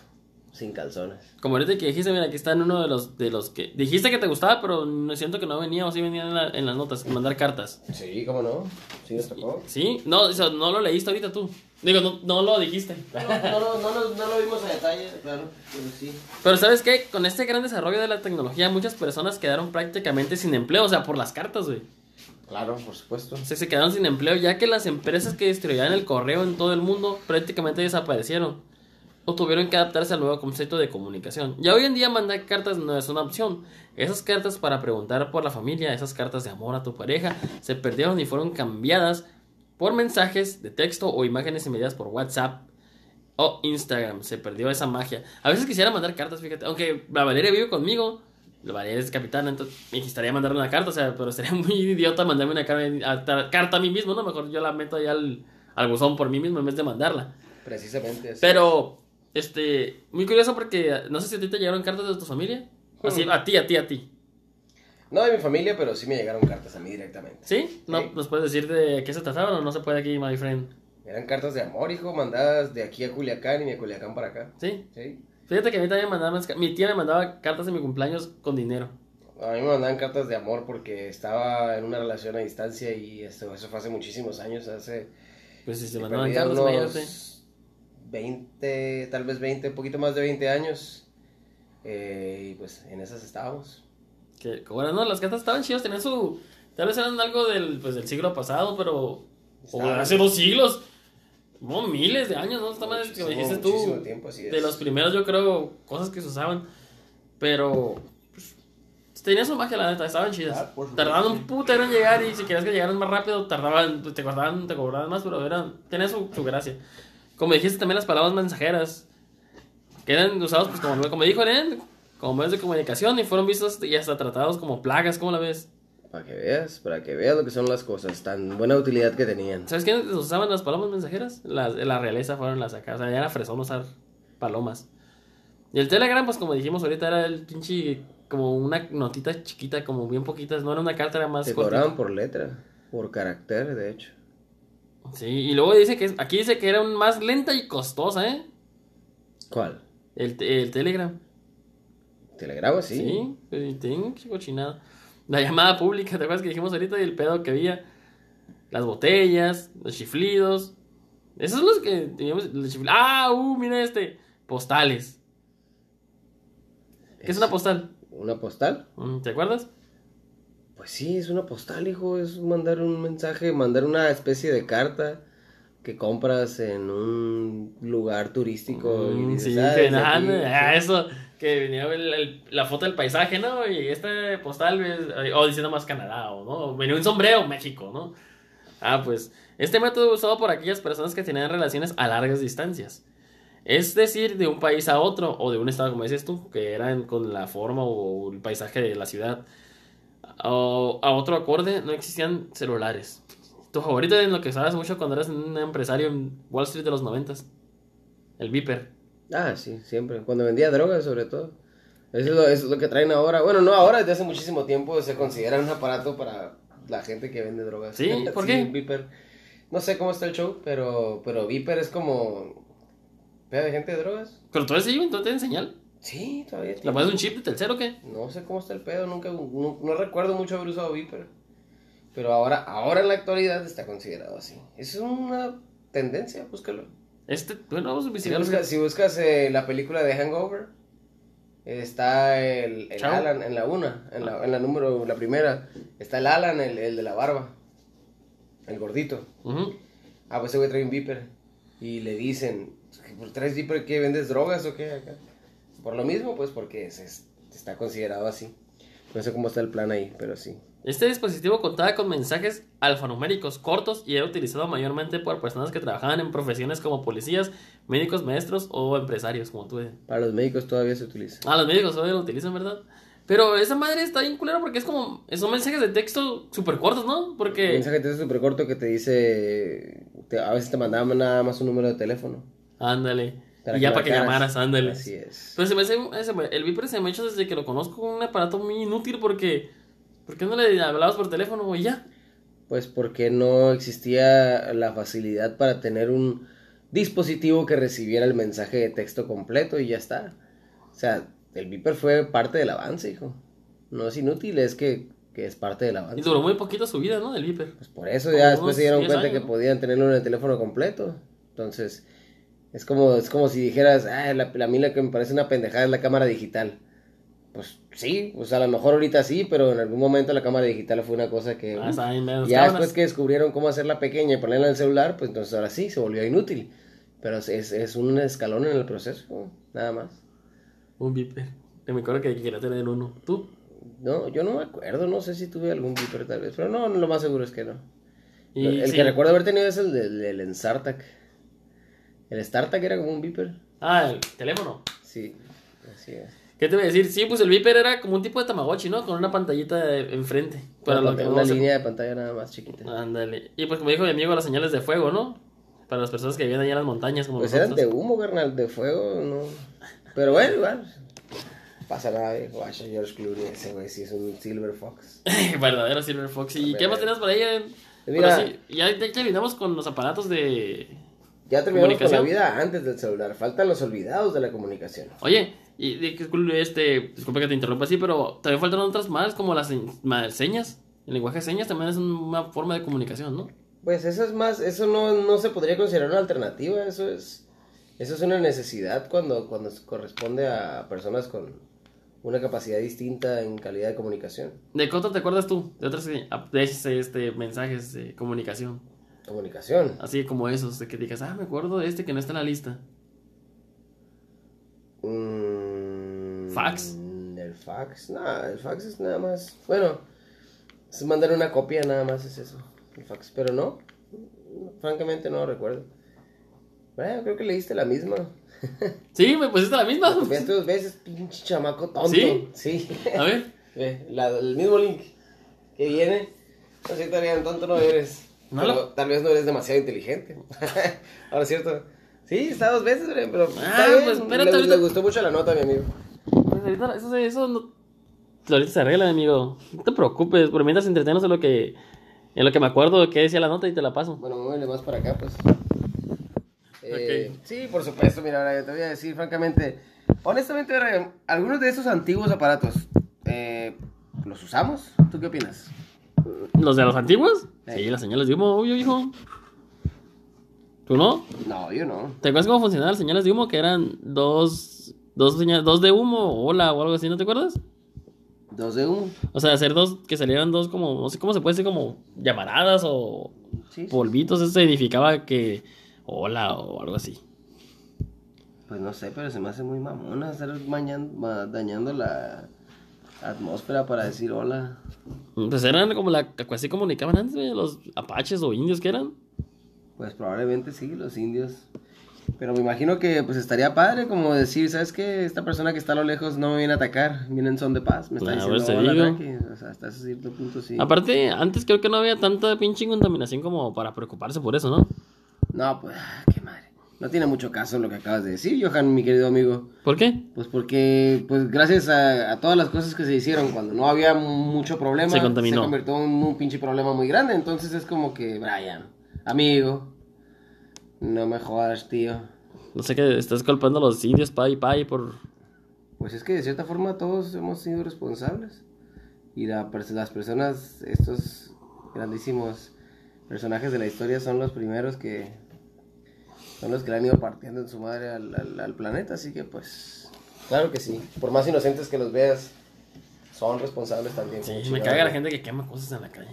sin calzones. Como ahorita que dijiste, mira, aquí está en uno de los, de los que... Dijiste que te gustaba, pero no siento que no venía o sí venía en, las notas, mandar cartas. Sí, ¿cómo no? Sí, nos tocó. Sí, no, no lo leíste ahorita tú. Digo, no, no lo dijiste. No, no, no, no, lo vimos a detalle, claro, pero sí. Pero ¿sabes qué? Con este gran desarrollo de la tecnología, muchas personas quedaron prácticamente sin empleo, o sea, por las cartas, güey. Claro, por supuesto. O sea, se quedaron sin empleo, ya que las empresas que distribuían el correo en todo el mundo prácticamente desaparecieron o tuvieron que adaptarse al nuevo concepto de comunicación. Ya hoy en día mandar cartas no es una opción. Esas cartas para preguntar por la familia, esas cartas de amor a tu pareja, se perdieron y fueron cambiadas por mensajes de texto o imágenes enviadas por WhatsApp o Instagram. Se perdió esa magia. A veces quisiera mandar cartas, fíjate. Aunque la Valeria vive conmigo, la Valeria es capitana, entonces me gustaría mandarle una carta, o sea, pero sería [LAUGHS] muy idiota mandarme una carta a mí mismo, ¿no? Mejor yo la meto ahí al, al buzón por mí mismo en vez de mandarla. Precisamente. Pero este, muy curioso porque no sé si a ti te llegaron cartas de tu familia. Así, a ti, a ti, a ti. No de mi familia, pero sí me llegaron cartas a mí directamente. ¿Sí? ¿No ¿Nos puedes decir de qué se trataban o no se puede aquí, my friend? Eran cartas de amor, hijo, mandadas de aquí a Culiacán y de Culiacán para acá. ¿Sí? Sí. Fíjate que a mí también me mandaban, mi tía me mandaba cartas de mi cumpleaños con dinero. A mí me mandaban cartas de amor porque estaba en una relación a distancia y esto, eso fue hace muchísimos años, hace... Pues si se mandaban cartas, unos... 20, tal vez 20, un poquito más de 20 años. Eh, y pues en esas estábamos. Que bueno, no, las cartas estaban chidas, tenían su. Tal vez eran algo del, pues, del siglo pasado, pero. O hace dos siglos. No, miles de años, ¿no? Está más que dijiste tú. Tiempo, así De los primeros, yo creo, cosas que se usaban. Pero. Pues, tenía su magia, la neta, estaban chidas. Ah, tardaban un putero en llegar y si querías que llegaran más rápido, tardaban, te cobraban, te cobraban más, pero eran, tenía su, su gracia. Como dijiste también las palabras mensajeras, que eran usados, pues como, como dijo Eren, como medios de comunicación y fueron vistos y hasta tratados como plagas, ¿cómo la ves? Para que veas, para que veas lo que son las cosas, tan buena utilidad que tenían. ¿Sabes quiénes usaban las palomas mensajeras? La, la realeza fueron las acá, o sea, ya era fresón usar palomas. Y el Telegram, pues como dijimos ahorita, era el pinche. Como una notita chiquita, como bien poquitas. No era una carta, era más Te cobraban por letra, por carácter, de hecho. Sí, y luego dice que. Aquí dice que era un más lenta y costosa, ¿eh? ¿Cuál? El, el Telegram. ¿Telegrama? Sí. Sí, pues, tengo que cochinada. La llamada pública, ¿te acuerdas que dijimos ahorita? Y el pedo que había. Las botellas, los chiflidos. Esos son los que teníamos. los Ah, uh, mira este. Postales. ¿Qué es una postal? ¿Una postal? Mm, ¿Te acuerdas? Pues sí, es una postal, hijo. Es mandar un mensaje, mandar una especie de carta que compras en un lugar turístico. y Mm, dices, sí, "Ah, que nada, aquí". ah, eso, que venía el- el- la foto del paisaje, ¿no? Y este postal, es- o diciendo más Canadá, o no, venía un sombrero, México, ¿no? Ah, pues, este método usado por aquellas personas que tenían relaciones a largas distancias. Es decir, de un país a otro, o de un estado, como dices tú, que eran con la forma o el paisaje de la ciudad. O a otro acorde, no existían celulares. Tu favorito en lo que sabes mucho cuando eras un empresario en Wall Street de los noventas. El Viper. Ah, sí, siempre. Cuando vendía drogas, sobre todo. Eso es, lo, eso es lo que traen ahora. Bueno, no ahora, desde hace muchísimo tiempo se considera un aparato para la gente que vende drogas. ¿Sí? [LAUGHS] ¿Por qué? Viper. No sé cómo está el show, pero, pero Viper es como... ¿Peda de gente de drogas? Pero todavía sí, entonces tienen señal. Sí, todavía ¿Le tiene. pones un chip de Telcel o qué? No sé cómo está el pedo, nunca, no, no recuerdo mucho haber usado Viper. Pero ahora, ahora en la actualidad está considerado así. Es una tendencia, búscalo. Este, bueno, vamos a Si investigar. buscas, si buscas eh, la película de Hangover, está el, el. Alan en la una, en la, en la número, la primera, está el Alan, el, el de la barba, el gordito. Ujú. Ah, pues ese güey trae un Viper. Y le dicen, ¿por traes Viper qué? ¿Vendes drogas o qué acá? Por lo mismo, pues porque se, está considerado así. No sé cómo está el plan ahí, pero sí. Este dispositivo contaba con mensajes alfanuméricos cortos y era utilizado mayormente por personas que trabajaban en profesiones como policías, médicos, maestros o empresarios, como tú. Para los médicos todavía se utiliza. Ah, los médicos todavía lo utilizan, ¿verdad? Pero esa madre está bien culera porque es como. Son mensajes de texto súper cortos, ¿no? Porque. mensaje te súper corto que te dice, te- a veces te mandaban nada más un número de teléfono. Ándale. Para y ya para que llamaras, ándale. Así es. Pero se me hace, el Viper se me ha hecho desde que lo conozco un aparato muy inútil porque. ¿Por qué no le hablabas por teléfono y ya? Pues porque no existía la facilidad para tener un dispositivo que recibiera el mensaje de texto completo y ya está. O sea, el Viper fue parte del avance, hijo. No es inútil, es que, que es parte del Y avance. duró muy poquito su vida, ¿no? Del Viper. Pues por eso Como ya después se dieron 10 cuenta años, que ¿no? podían tenerlo en el teléfono completo. Entonces, es como, es como si dijeras, ah, la, la- a mí la que me parece una pendejada es la cámara digital. Pues sí, pues a lo mejor ahorita sí, pero en algún momento la cámara digital fue una cosa que... Ah, ya después que descubrieron cómo hacerla pequeña y ponerla en el celular, pues entonces ahora sí, se volvió inútil. Pero es, es un escalón en el proceso, nada más. Un Viper. Me acuerdo que quería tener uno. ¿Tú? No, yo no me acuerdo, no sé si tuve algún Viper tal vez, pero no, lo más seguro es que no. Y, el sí. que recuerdo haber tenido es el del, del Ensartac. El Startac era como un Viper. Ah, el teléfono. Sí, así es. ¿Qué te voy a decir? Sí, pues el Viper era como un tipo de Tamagotchi, ¿no? Con una pantallita de- enfrente. Para una lo que una se- línea de pantalla nada más chiquita. Ándale. Y pues como dijo mi amigo, las señales de fuego, ¿no? Para las personas que vivían allá en las montañas como Pues eran de humo, carnal, de fuego, no. Pero bueno, igual. Pasa nada, viejo. Vaya, George Clooney, ese güey sí es un Silver Fox. [LAUGHS] Verdadero Silver Fox. ¿Y qué más tenías por ahí? eh? Mira. Sí, ya, ya terminamos con los aparatos de... Ya terminamos con la vida antes del celular. Faltan los olvidados de la comunicación. Oye, y de este, disculpa que te interrumpa así, pero también faltan otras más como las señas. El lenguaje de señas también es una forma de comunicación, ¿no? Pues eso es más, eso no, no se podría considerar una alternativa, eso es, eso es una necesidad cuando, cuando corresponde a personas con una capacidad distinta en calidad de comunicación. ¿De otra te acuerdas tú? De otras eh, de ese, este, mensajes de comunicación. Comunicación. Así como esos, de que digas, ah, me acuerdo de este que no está en la lista. Mm, ¿Fax? El fax, no, el fax es nada más, bueno, es mandar una copia nada más es eso, el fax, pero no, francamente no lo recuerdo. Bueno, creo que leíste la misma. [LAUGHS] Sí, me pusiste la misma. Copiaste dos veces, pinche chamaco tonto. ¿Sí? Sí. A ver. Ve, [LAUGHS] la- el mismo link que viene. No sé, tan tonto no eres. No pero lo- tal vez no eres demasiado inteligente. [LAUGHS] Ahora es cierto. Sí, está dos veces, pero. Ah, pues, espérate, le, ahorita- le gustó mucho la nota, mi amigo. Pues ahorita, eso, eso no... Ahorita se arregla, amigo. No te preocupes, por mientras entretenos en lo que... En lo que me acuerdo qué decía la nota y te la paso. Bueno, muévele más para acá, pues. Eh, Sí, por supuesto, mira, Brian, te voy a decir francamente. Honestamente, algunos de esos antiguos aparatos, eh, ¿los usamos? ¿Tú qué opinas? ¿Los de los antiguos? Sí. Las señales de humo, obvio, hijo. ¿Tú no? No, yo no. ¿Te acuerdas cómo funcionaban las señales de humo? Que eran dos... Dos, señales, dos de humo, hola o algo así, ¿no te acuerdas? Dos de uno. O sea, hacer dos, que salieran dos como, no sé cómo se puede decir, como llamaradas o Sí, polvitos, eso significaba que hola o algo así. Pues no sé, pero se me hace muy mamona estar mañan- ma- dañando la atmósfera para decir hola. Pues eran como la, así comunicaban antes, güey, los apaches o indios que eran. Pues probablemente sí, los indios. Pero me imagino que pues estaría padre como decir, ¿sabes qué? Esta persona que está a lo lejos no me viene a atacar, viene en son de paz, me está Claro, diciendo hola, digo. tranqui". O sea, hasta ese cierto punto sí. Aparte, antes creo que no había tanta pinche contaminación como para preocuparse por eso, ¿no? No, pues. No tiene mucho caso lo que acabas de decir, Johan, mi querido amigo. ¿Por qué? Pues porque, pues gracias a, a todas las cosas que se hicieron cuando no había mucho problema, Se contaminó. convirtió en un pinche problema muy grande. Entonces es como que, Brian, amigo, no me jodas, tío. No sé que estás culpando a los indios, pay, pay, por... Pues es que de cierta forma todos hemos sido responsables. Y la las personas, estos grandísimos personajes de la historia son los primeros que son los que le han ido partiendo en su madre al, al- al planeta. Así que pues, claro que sí. Por más inocentes que los veas, son responsables también. Sí, me caga la gente que quema cosas en la calle.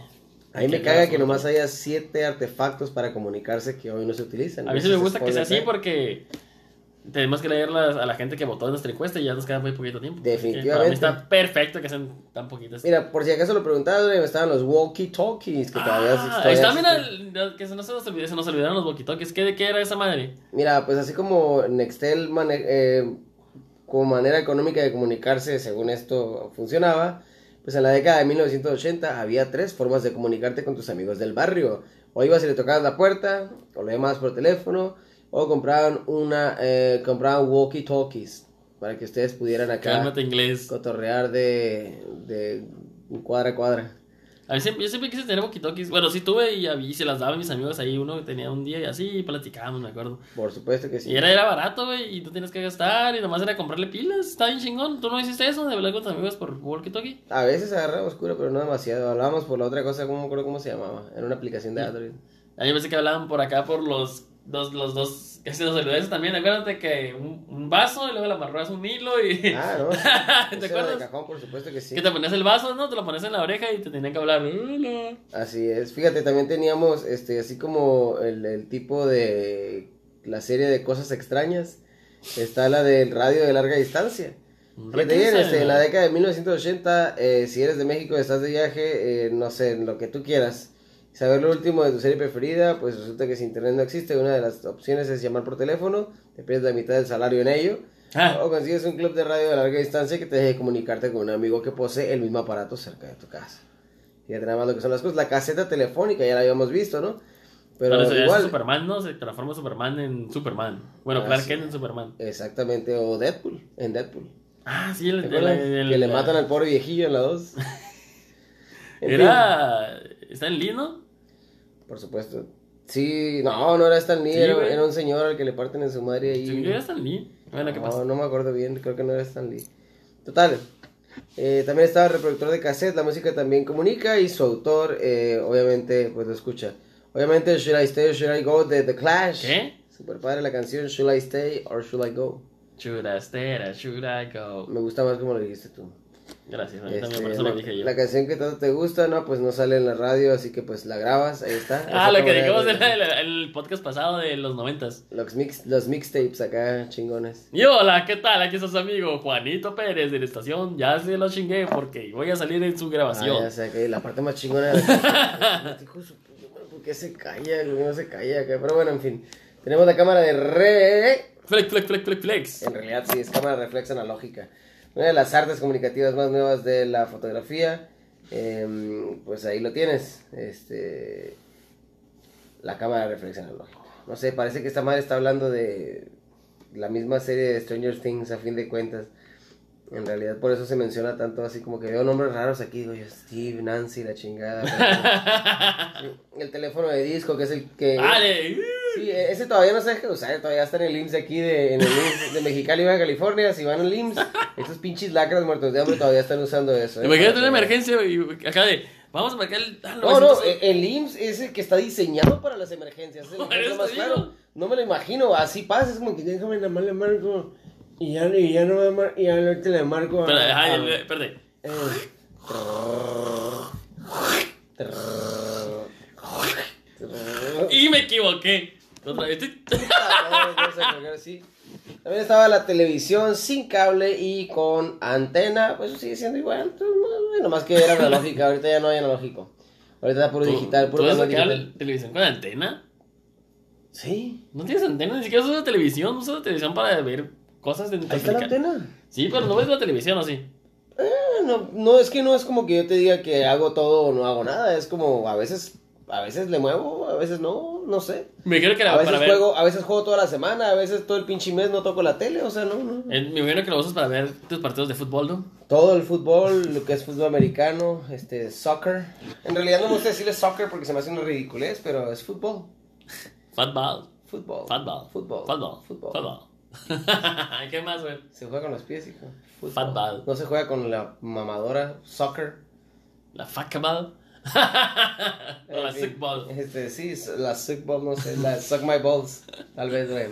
A mí me caga que nomás haya siete artefactos para comunicarse que hoy no se utilizan. A mí sí me gusta que sea así ¿eh? porque tenemos que leer las- a la gente que votó en nuestra encuesta y ya nos queda muy poquito tiempo. Definitivamente. Para mí está perfecto que sean tan poquitas. Mira, por si acaso lo preguntabas, güey, estaban los walkie-talkies que todavía, Ah, todavía está, mira, existen. que se nos, se nos olvidó- se nos olvidaron los walkie-talkies. ¿Qué, ¿De qué era esa madre? Mira, pues así como Nextel mane- eh, como manera económica de comunicarse, según esto funcionaba, pues en la década de 1980 había tres formas de comunicarte con tus amigos del barrio. O ibas y le tocabas la puerta, o lo llamabas por teléfono, o compraban una, eh, compraban walkie-talkies para que ustedes pudieran acá Cálmate inglés. cotorrear de, de cuadra a cuadra. A mí siempre, yo siempre quise tener walkie-talkies. Bueno, sí tuve y, se las daba a mis amigos ahí. Uno que tenía un día y así platicábamos, me acuerdo. Por supuesto que sí. Y era, era barato, güey, y tú tienes que gastar y nomás era comprarle pilas. Está bien chingón. ¿Tú no hiciste eso de hablar con tus amigos por walkie-talkie? A veces agarramos cura, pero no demasiado. Hablábamos por la otra cosa, no me acuerdo cómo se llamaba. Era una aplicación de Android. A mí pensé que hablaban por acá por los dos, los dos, que nos olvidó eso también. Acuérdate que un, un vaso y luego le amarras un hilo y... Ah, no. [LAUGHS] ¿Te de acuerdas? cajón, por supuesto que sí. Que te ponías el vaso, ¿no? Te lo ponías en la oreja y te tenían que hablar. Hola. Así es. Fíjate, también teníamos, este, así como el, el tipo de la serie de cosas extrañas. Está la del radio de larga distancia. Fíjate bien, este, en la década de 1980, eh, si eres de México estás de viaje, eh, no sé, en lo que tú quieras, saber lo último de tu serie preferida, pues resulta que si internet no existe, una de las opciones es llamar por teléfono, te pierdes la mitad del salario en ello, Ah. o consigues un club de radio de larga distancia que te deje comunicarte con un amigo que posee el mismo aparato cerca de tu casa. Fíjate nada más lo que son las cosas. La caseta telefónica ya la habíamos visto, ¿no? Pero eso es igual, Superman, ¿no? Se transforma Superman en Superman. Bueno, Ah, Clark sí. Kent en Superman. exactamente, o Deadpool, en Deadpool. Ah, sí, el, que le matan al pobre viejillo en la 2. [LAUGHS] Era... ¿Está en Lee, no? Por supuesto. Sí, no, no era Stan Lee, Sí, era, era un señor al que le parten en su madre ahí. Sí, era Stan Lee. Bueno, ¿qué no, pasa? no me acuerdo bien, creo que no era Stan Lee. Total. eh, también estaba el reproductor de cassette, la música también comunica y su autor, eh, obviamente, pues lo escucha. Obviamente, Should I Stay or Should I Go de The Clash. ¿Qué? Super padre la canción Should I Stay or Should I Go. Should I stay or should I go? Me gusta más como lo dijiste tú. Gracias, a mí Este, también por eso la, lo dije yo. la canción que tanto te gusta, no, pues no sale en la radio, así que pues la grabas, ahí está. Ah, lo que dijimos en el, el podcast pasado de los noventas. Los, mix, los mixtapes acá, chingones. Y hola, ¿qué tal? Aquí está su amigo Juanito Pérez de la estación. Ya se lo chingué porque voy a salir en su Ah, grabación. ya sé, que la parte más chingona de la [LAUGHS] ¿Por qué se calla? ¿Por qué no se calla acá? Pero bueno, en fin. Tenemos la cámara de re... Flex, flex, flex, flex, flex. En realidad sí, es cámara reflex analógica. Una de las artes comunicativas más nuevas de la fotografía. Em, pues ahí lo tienes. Este... La cámara reflex analógica. no sé, parece que esta madre está hablando de la misma serie de Stranger Things a fin de cuentas. En realidad por eso se menciona tanto así como que veo nombres raros aquí, digo yo, Steve, Nancy, la chingada. [LAUGHS] el teléfono de disco que es el que... ¡Ale! Sí, ese todavía no se deja de usar, todavía está en el IMSS de aquí, de, en el IMSS de Mexicali, Baja California, si van al IMSS, estos pinches lacras muertos de hambre todavía están usando eso. ¿eh? Imagínate una emergencia y acá de. Vamos a marcar el. ah, No, no, 900. el- el IMSS es el que está diseñado para las emergencias, es el [LAUGHS] más claro. No me lo imagino, así pasa, es como que déjame la le marco y ya, y ya no me mar- y ya no te le marco. a- Espera, a- espérate. eh. Y me equivoqué. Otra vez. [LAUGHS] También estaba la televisión sin cable y con antena, pues eso sigue siendo igual. entonces, no, Nomás que era analógica, ahorita ya no hay analógico. Ahorita está puro digital, puro ¿Tú digital. televisión con antena? Sí, No tienes antena, ni siquiera usas televisión. Usas la televisión para ver cosas de ahí está la antena. Sí, pero no ves la televisión, ¿o sí? Eh, no, no, es que no es como que yo te diga que hago todo o no hago nada, es como a veces, a veces le muevo, a veces no, no sé. Me creo que A la, veces para ver. juego, a veces juego toda la semana, a veces todo el pinche mes no toco la tele, o sea, no, no. me imagino que lo usas para ver tus partidos de fútbol, ¿no? Todo el fútbol, lo que es fútbol americano, este, soccer. En realidad no me gusta decirle soccer porque se me hace una ridiculez, pero es fútbol. Fútbol. Fútbol. Fútbol. Fútbol. Fútbol. Fútbol. [LAUGHS] ¿Qué más, güey? Se juega con los pies, hijo. Fútbol. No se juega con la mamadora, soccer. La fuckball. [LAUGHS] la fin, sickball. Este, sí, la suckball, no sé, la suck my balls, tal vez, Brian.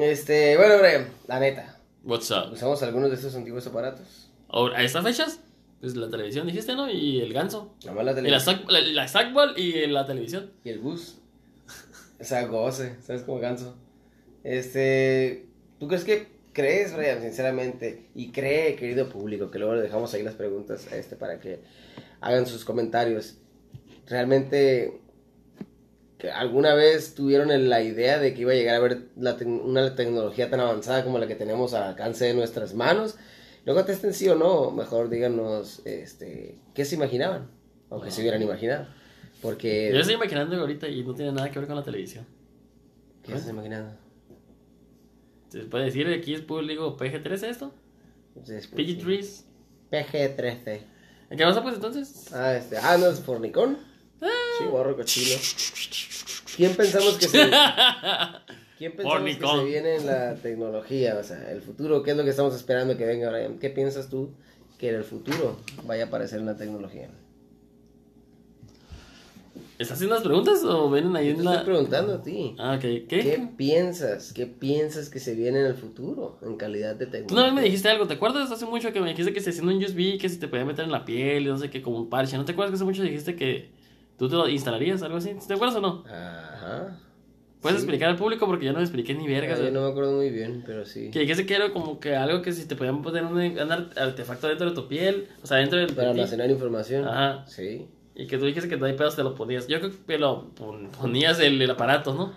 Este, bueno, Brian, la neta, What's up? usamos algunos de estos antiguos aparatos. ¿A estas fechas? Pues la televisión dijiste, ¿no? Y el ganso. Nada más la Y la, televisión. sac- la, la sackball y la televisión. Y el bus. O sea, goce, ¿sabes? Como ganso. Este, ¿tú crees que crees, Brian, sinceramente, y cree, querido público, que luego le dejamos ahí las preguntas a este para que hagan sus comentarios? ¿Realmente que alguna vez tuvieron la idea de que iba a llegar a la tec- una tecnología tan avanzada como la que tenemos al alcance de nuestras manos? Luego contesten sí o no, mejor díganos este, qué se imaginaban, qué se hubieran imaginado. Porque... Yo estoy imaginando ahorita y no tiene nada que ver con la televisión. ¿Qué estás imaginando? ¿Se puede decir aquí es público PG-13 esto? Entonces, PG-3. PG-13. ¿En qué pasa pues entonces? Ah, este. Ah, no es fornicón. Sí, borro cochino. ¿Quién pensamos que se. [LAUGHS] ¿Quién pensamos que se viene en la tecnología? O sea, el futuro, ¿qué es lo que estamos esperando que venga, Brian? ¿Qué piensas tú que en el futuro vaya a aparecer en la tecnología? ¿Estás haciendo las preguntas o vienen ahí Yo te en estoy la...? preguntando a ti. Ah, ok. ¿Qué? ¿Qué piensas? ¿Qué piensas que se viene en el futuro en calidad de Tú tecnología? una vez me dijiste algo, ¿te acuerdas? Hace mucho que me dijiste que se haciendo un USB, que si te podía meter en la piel y no sé qué, como un parche. ¿No te acuerdas que hace mucho dijiste que tú te lo instalarías, algo así? ¿Te acuerdas o no? Ajá. ¿Puedes Sí. explicar al público? Porque yo no me expliqué ni vergas. Ah, yo no me acuerdo muy bien, pero sí. Que dijiste que era como que algo que si te podían poner un, un ar- artefacto dentro de tu piel, o sea, dentro del... Para almacenar información. Ajá. Sí. Y que tú dijiste que no hay pedos, te lo ponías. Yo creo que lo pon- ponías el, el aparato, ¿no?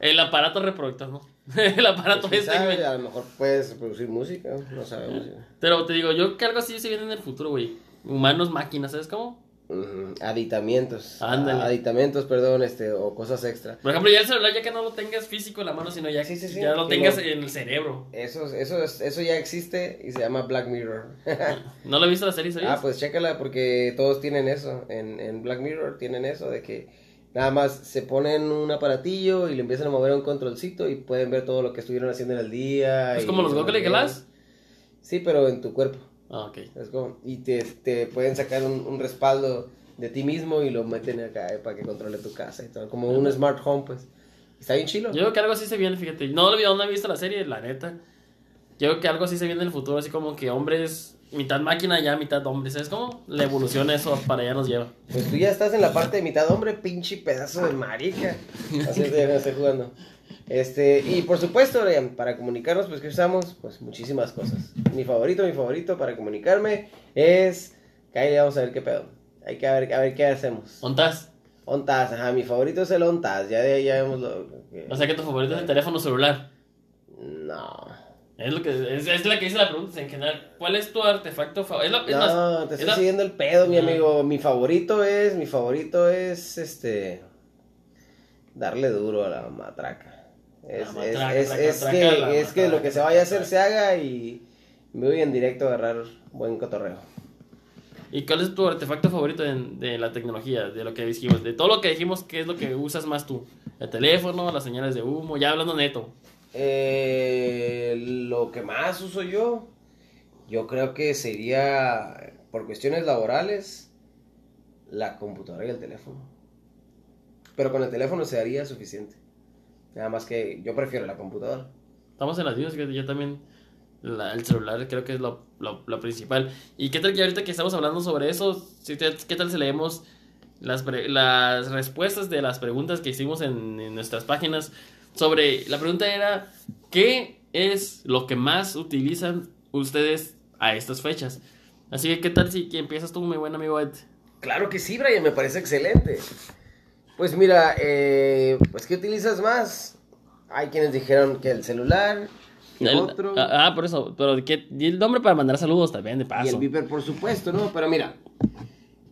El aparato reproductor, ¿no? [LAUGHS] el aparato Pues, ¿quién este, sabe? güey. A lo mejor puedes producir música, no sabemos. Pero te digo, yo que algo así se viene en el futuro, güey. Humanos, máquinas, ¿sabes cómo? Ujú, Aditamientos. Ándale. A- Aditamentos, perdón, este, o cosas extra. Por ejemplo, ya el celular, ya que no lo tengas físico en la mano, sino ya, Sí, sí, sí, ya lo tengas en el cerebro. Eso, eso, es- eso ya existe y se llama Black Mirror. [LAUGHS] ¿No lo he visto la serie, sabías? ah, pues chécala porque todos tienen eso. En, en Black Mirror tienen eso de que nada más se ponen un aparatillo y le empiezan a mover un controlcito y pueden ver todo lo que estuvieron haciendo en el día. ¿Es y como los lo Google. Glass? Sí, pero en tu cuerpo. Ah, ok. Es como, y te, te pueden sacar un, un respaldo de ti mismo y lo meten acá eh, para que controle tu casa y todo. Como un smart home, pues. Está bien chilo. Yo creo que algo así se viene, fíjate. No, lo- no he visto la serie, la neta. Yo creo que algo así se viene en el futuro, así como que hombres, mitad máquina, ya mitad hombre. ¿Sabes cómo? La evolución eso para allá nos lleva. Pues tú ya estás en la parte de mitad hombre, pinche pedazo de marica. Así es, ya estoy jugando. Este, y por supuesto, para comunicarnos, pues que usamos, pues muchísimas cosas. Mi favorito, mi favorito para comunicarme es. Que ahí vamos a ver qué pedo. Hay que ver, a ver qué hacemos. ¿Ontas? Ontas, ajá, mi favorito es el Ontas. Ya de ahí ya vemos lo que- O sea que tu favorito es el teléfono celular. No. Es lo que es, es la que dice la pregunta en general. ¿Cuál es tu artefacto favorito? Es, es No, te es estoy la- siguiendo el pedo, mi amigo. Mi favorito es, mi favorito es, este... darle duro a la matraca. Es, La es- matraca, es- traca, es traca, que, es que lo que se vaya a hacer se haga y me voy en directo a agarrar buen cotorreo. ¿Y cuál es tu artefacto favorito de, de la tecnología? De lo que dijimos, de todo lo que dijimos, ¿qué es lo que usas más tú? ¿El teléfono, las señales de humo? Ya hablando neto. Eh, lo que más uso yo, yo creo que sería, por cuestiones laborales, la computadora y el teléfono. Pero con el teléfono se haría suficiente. Nada más que yo prefiero la computadora. Estamos en las mismas, fíjate, yo también. la- el celular creo que es lo, lo- lo principal. ¿Y qué tal que ahorita que estamos hablando sobre eso, si te- qué tal si leemos las, pre- las respuestas de las preguntas que hicimos en, en nuestras páginas? Sobre, la pregunta era, ¿qué es lo que más utilizan ustedes a estas fechas? Así que, ¿qué tal si que empiezas tú, mi buen amigo Ed? Claro que sí, Brian, me parece excelente. Pues mira, eh, pues ¿qué utilizas más? Hay quienes dijeron que el celular, que El- otro, ah, ah, por eso, pero ¿qué, y el nombre para mandar saludos también, de y paso. el Viper, por supuesto, ¿no? Pero mira,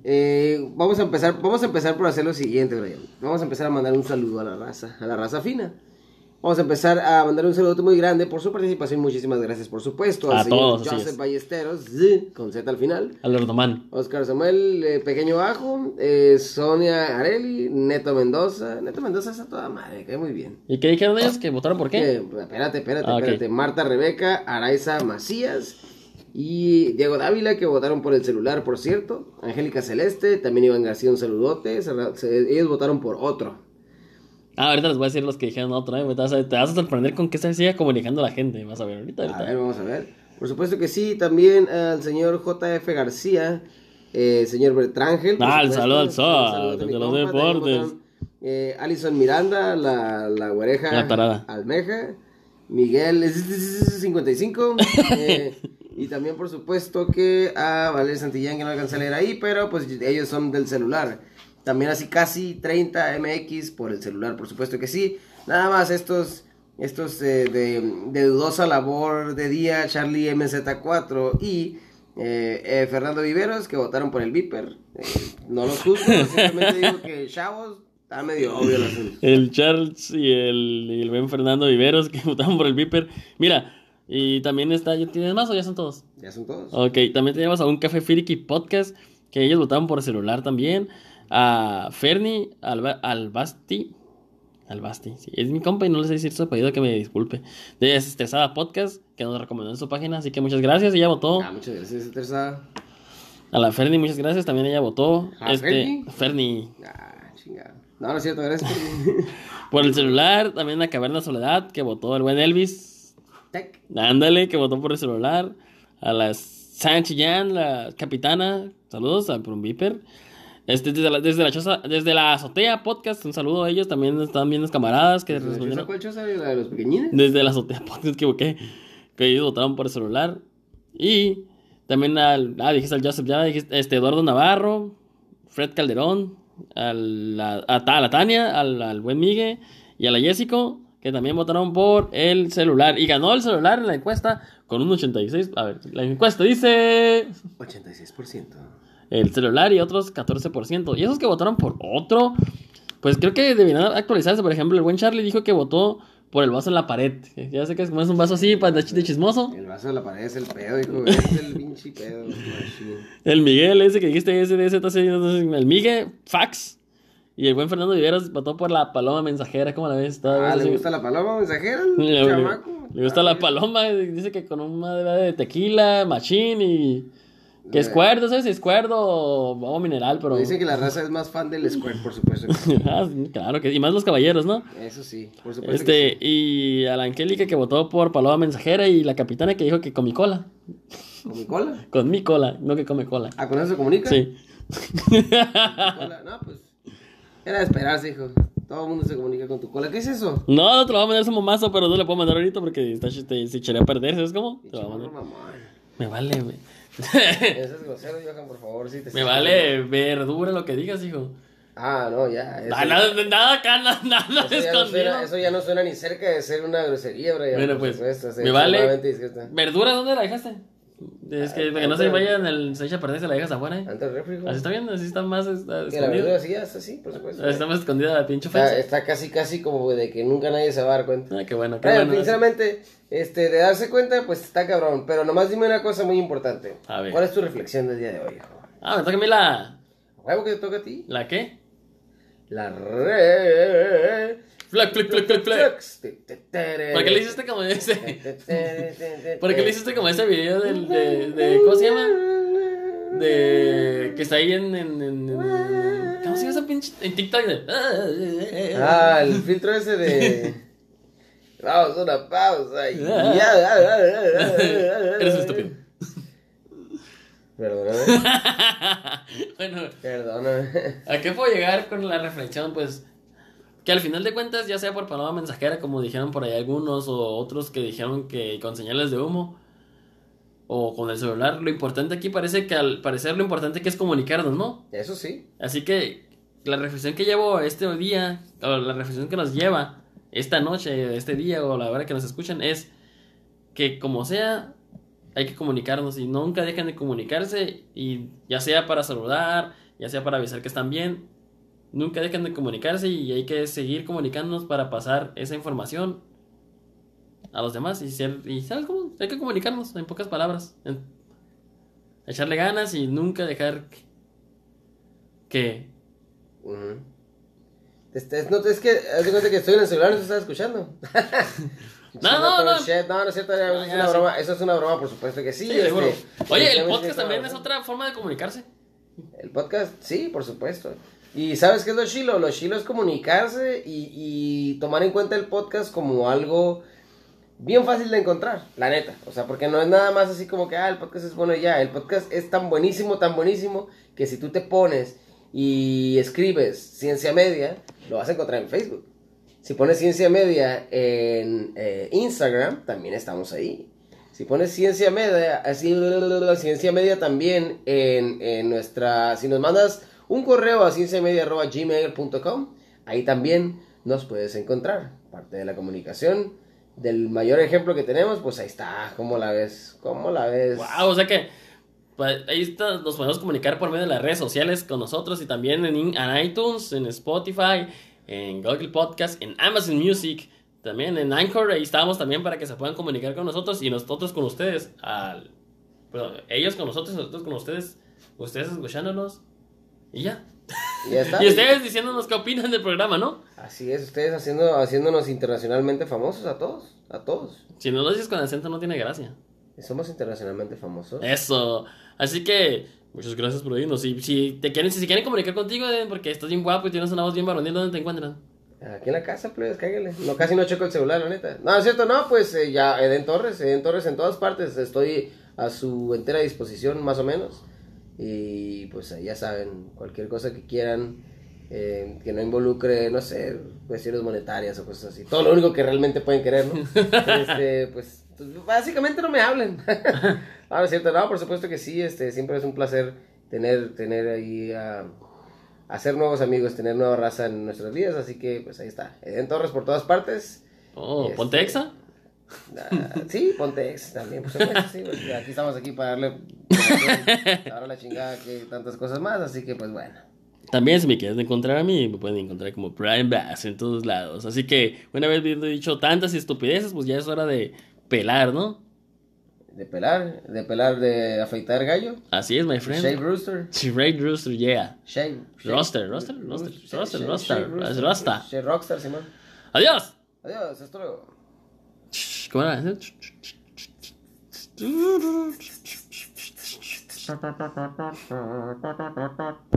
eh, vamos a empezar, vamos a empezar por hacer lo siguiente, Brian. Vamos a empezar a mandar un saludo a la raza, a la raza fina. Vamos a empezar a mandar un saludo muy grande por su participación. Muchísimas gracias, por supuesto, al A señor todos, Joseph es. Ballesteros, Z, con Z al final. Al Ordomán. Oscar Samuel, eh, Pequeño Bajo, eh, Sonia Areli, Neto Mendoza. Neto Mendoza está toda madre, cae muy bien. ¿Y qué dijeron ellos? ¿Que votaron por qué? Eh, espérate, espérate, Ah, ok. espérate. Marta Rebeca, Araiza Macías y Diego Dávila, que votaron por el celular, por cierto. Angélica Celeste, también Iván García, un saludote. Ellos votaron por otro. Ah, ahorita les voy a decir los que dijeron otro, ¿eh? Te vas a, te vas a sorprender con qué se sigue comunicando la gente. Vas a ver ahorita. A ahorita. ver, vamos a ver. Por supuesto que sí, también al señor JF García, eh, señor Bertrángel. por Ah, el saludo al a mi de los deportes. eh, Alison Miranda, la, la güereja. La tarada. Almeja. Miguel es- es- es- es 55. [LAUGHS] eh, y también, por supuesto, que a Valeria Santillán, que no alcancé a leer ahí, pero pues ellos son del celular. También así casi 30 MX por el celular, por supuesto que sí. Nada más estos, estos eh, de, de dudosa labor de día, Charlie MZ4 y eh, eh, Fernando Viveros, que votaron por el Viper. Eh, no los juzgo, [LAUGHS] simplemente digo que chavos, está medio obvio el Charles y el, y el buen Fernando Viveros que [LAUGHS] votaron por el Viper. Mira, y también está. ¿ya ¿Tienes más o ya son todos? Ya son todos. Ok, también tenemos a un Café Friki Podcast que ellos votaron por celular también. A Ferni Alba- Albasti. Albasti, sí. Es mi compa y no les sé decir su apellido que me disculpe. De Desestresada Podcast que nos recomendó en su página. Así que muchas gracias. Ella votó. Ah, muchas gracias, Teresa. A la Ferni, muchas gracias. También ella votó. ¿A este, Ferni? Ferni. Ah, chingada. No, no es cierto, gracias. [LAUGHS] Por el celular. También a Caverna Soledad que votó el buen Elvis. Tec. Ándale, que votó por el celular. A la Sanchillán, la capitana. Saludos a por un Viper. Este, desde, la, desde, la choza- desde la azotea podcast, un saludo a ellos. También están bien los camaradas que ¿Choza respondieron. cuál choza? ¿La de los pequeñines? Desde la azotea podcast, equivoqué. Que ellos votaron por el celular. Y también al. Ah, dijiste al Joseph, ya dijiste. Este, Eduardo Navarro, Fred Calderón, al- a, a, a la Tania, al, al buen Migue y a la Jessico, que también votaron por el celular. Y ganó el celular en la encuesta con un 86. A ver, la encuesta dice. 86%. El celular y otros 14%. Y esos que votaron por otro, pues creo que deberían actualizarse. Por ejemplo, el buen Charlie dijo que votó por el vaso en la pared. Ya sé que es como es un vaso así para de ch- de chismoso. El vaso de la pared es el pedo, hijo. Es el pinche pedo. El Miguel, ese que dijiste, ese de ese, ese, el Miguel, fax. Y el buen Fernando Viveros votó por la paloma mensajera. ¿Cómo la ves? Ah, así- ¿le gusta la paloma mensajera? Le, chamaco? le gusta Ah, la paloma. Dice que con una de tequila, machín y. Que es Le- cuerdo, ¿sabes? Si es cuerdo o agua mineral, pero. Dicen que la raza es más fan del Squirt, por supuesto. [LAUGHS] Ah, claro que Y más los caballeros, ¿no? Eso sí, por supuesto. Este, que y a la Angélica que votó por Paloma Mensajera y la capitana que dijo que con mi cola. ¿Con mi cola? Con mi cola, no que come cola. Ah, ¿con eso se comunica? Sí. Cola. No, pues. Era de esperarse, hijo. Todo el mundo se comunica con tu cola. ¿Qué es eso? No, no te lo voy a mandar su mamazo, pero no le puedo mandar ahorita porque está, te, se echaría a perder, ¿sabes cómo? Te lo voy a mandar. Me vale, güey. [LAUGHS] Eso es grosero, Johan, por favor. Sí, te Me vale verdura lo que digas, hijo. Ah, no, ya. Eso, Ah, Nada, nada acá, nada, nada eso ya no suena, eso ya no suena ni cerca de ser una grosería, Brian. Bueno, pues, supuesto, es me vale. discreta. ¿Verdura dónde la dejaste? Es que, que no se vayan, el, se echa a perder, se la dejas afuera. ¿eh? Ante el refri, güey. Así está bien, así está más está Que la verdura escondida. sí, por supuesto. Así está más escondida la pinche Está, ofensa. está casi, casi como de que nunca nadie se va a dar cuenta. Ah, qué bueno, qué Bueno, bueno. sinceramente, este, de darse cuenta, pues está cabrón. Pero nomás dime una cosa muy importante. A ver. ¿Cuál es tu reflexión del día de hoy, hijo? Ah, me toca a mí la. ¿Huevo que te toca a ti? ¿La qué? La re... Flac, flac, flac. ¿Por ¿Por qué le hiciste como ese? [LAUGHS] ¿Por qué le hiciste como ese video del, de, de. ¿Cómo se llama? De. Que está ahí en. en, en- en- ¿Cómo se llama esa pinche? En TikTok. De... Ah, el filtro ese de... Vamos, una pausa. y- Eres un estúpido. Perdóname, [LAUGHS] bueno, perdóname. ¿a qué puedo llegar con la reflexión? Pues que al final de cuentas, ya sea por palabra mensajera, como dijeron por ahí algunos, o otros que dijeron que con señales de humo, o con el celular, lo importante aquí parece que al parecer lo importante que es comunicarnos, ¿no? Eso sí. Así que la reflexión que llevo este día, o la reflexión que nos lleva esta noche, este día, o la hora que nos escuchan, es que como sea, hay que comunicarnos y nunca dejen de comunicarse, y ya sea para saludar, ya sea para avisar que están bien, nunca dejen de comunicarse y hay que seguir comunicándonos para pasar esa información a los demás y ser, y ¿sabes cómo? Hay que comunicarnos en pocas palabras, en- echarle ganas y nunca dejar que- que Ujú. Este, es, no, es que, haz de cuenta que estoy en el celular y no te estás escuchando. [LAUGHS] No, no, no. No, no es cierto, eso es una broma, eso es una broma, por supuesto que sí. Sí, este. Oye, el podcast también es otra forma de comunicarse. El podcast, sí, por supuesto. Y ¿sabes qué es lo chilo? Lo chilo es comunicarse y, tomar en cuenta el podcast como algo bien fácil de encontrar, la neta. O sea, porque no es nada más así como que, ah, el podcast es bueno y ya. El podcast es tan buenísimo, tan buenísimo, que si tú te pones y escribes ciencia media, lo vas a encontrar en Facebook. Si pones ciencia media en eh, Instagram, también estamos ahí. Si pones ciencia media, así, ciencia media también en, en nuestra, si nos mandas un correo a cienciamedia.gmail.com, ahí también nos puedes encontrar. Parte de la comunicación, del mayor ejemplo que tenemos, pues ahí está, ¿cómo la ves? ¿Cómo la ves? Wow, o sea que pues, ahí está, nos podemos comunicar por medio de las redes sociales con nosotros y también en, iTunes, en Spotify, en Google Podcast, en Amazon Music, también en Anchor, ahí estamos también para que se puedan comunicar con nosotros y nosotros con ustedes, al, ellos con nosotros, nosotros con ustedes, ustedes escuchándonos y ya. Y ya está. [LAUGHS] Y ustedes diciéndonos qué opinan del programa, ¿no? Así es, ustedes haciendo, haciéndonos internacionalmente famosos a todos, a todos. Si no lo dices con acento no tiene gracia. Somos internacionalmente famosos. Eso. Así que, muchas gracias por oírnos. Si, si, te quieren, si se quieren comunicar contigo, porque estás bien guapo y tienes una voz bien varonil, ¿dónde te encuentran? Aquí en la casa, pues, cáigale. No, casi no checo el celular, la neta. No, es cierto, no, pues eh, ya, Eden Torres, Eden Torres en todas partes. Estoy a su entera disposición, más o menos. Y pues ya saben, cualquier cosa que quieran, eh, que no involucre, no sé, cuestiones monetarias o cosas así. Todo lo único que realmente pueden querer, ¿no? [LAUGHS] este, pues, pues, básicamente no me hablen. [LAUGHS] no, es cierto, no, por supuesto que sí, este, siempre es un placer tener, tener ahí a hacer nuevos amigos, tener nueva raza en nuestras vidas, así que pues ahí está. Eden Torres por todas partes. Oh, Este- ponte Ah, sí, ponte ex también, por supuesto, sí, porque aquí estamos aquí para darle [LAUGHS] ahora la chingada que tantas cosas más, así que pues bueno. También, si me quieren encontrar a mí, me pueden encontrar como Brian Bass en todos lados. Así que, una vez habiendo dicho tantas estupideces, pues ya es hora de pelar, ¿no? De pelar, de pelar, de afeitar gallo. Así es, my Shave friend. Rooster. Ray Rooster, yeah. Shave. shave- Roster, roster, roster, Shave- roster, shave- roster, shave roster. Shave Rockstar, Simón. Adiós. Adiós, hasta luego. Come on. [LAUGHS]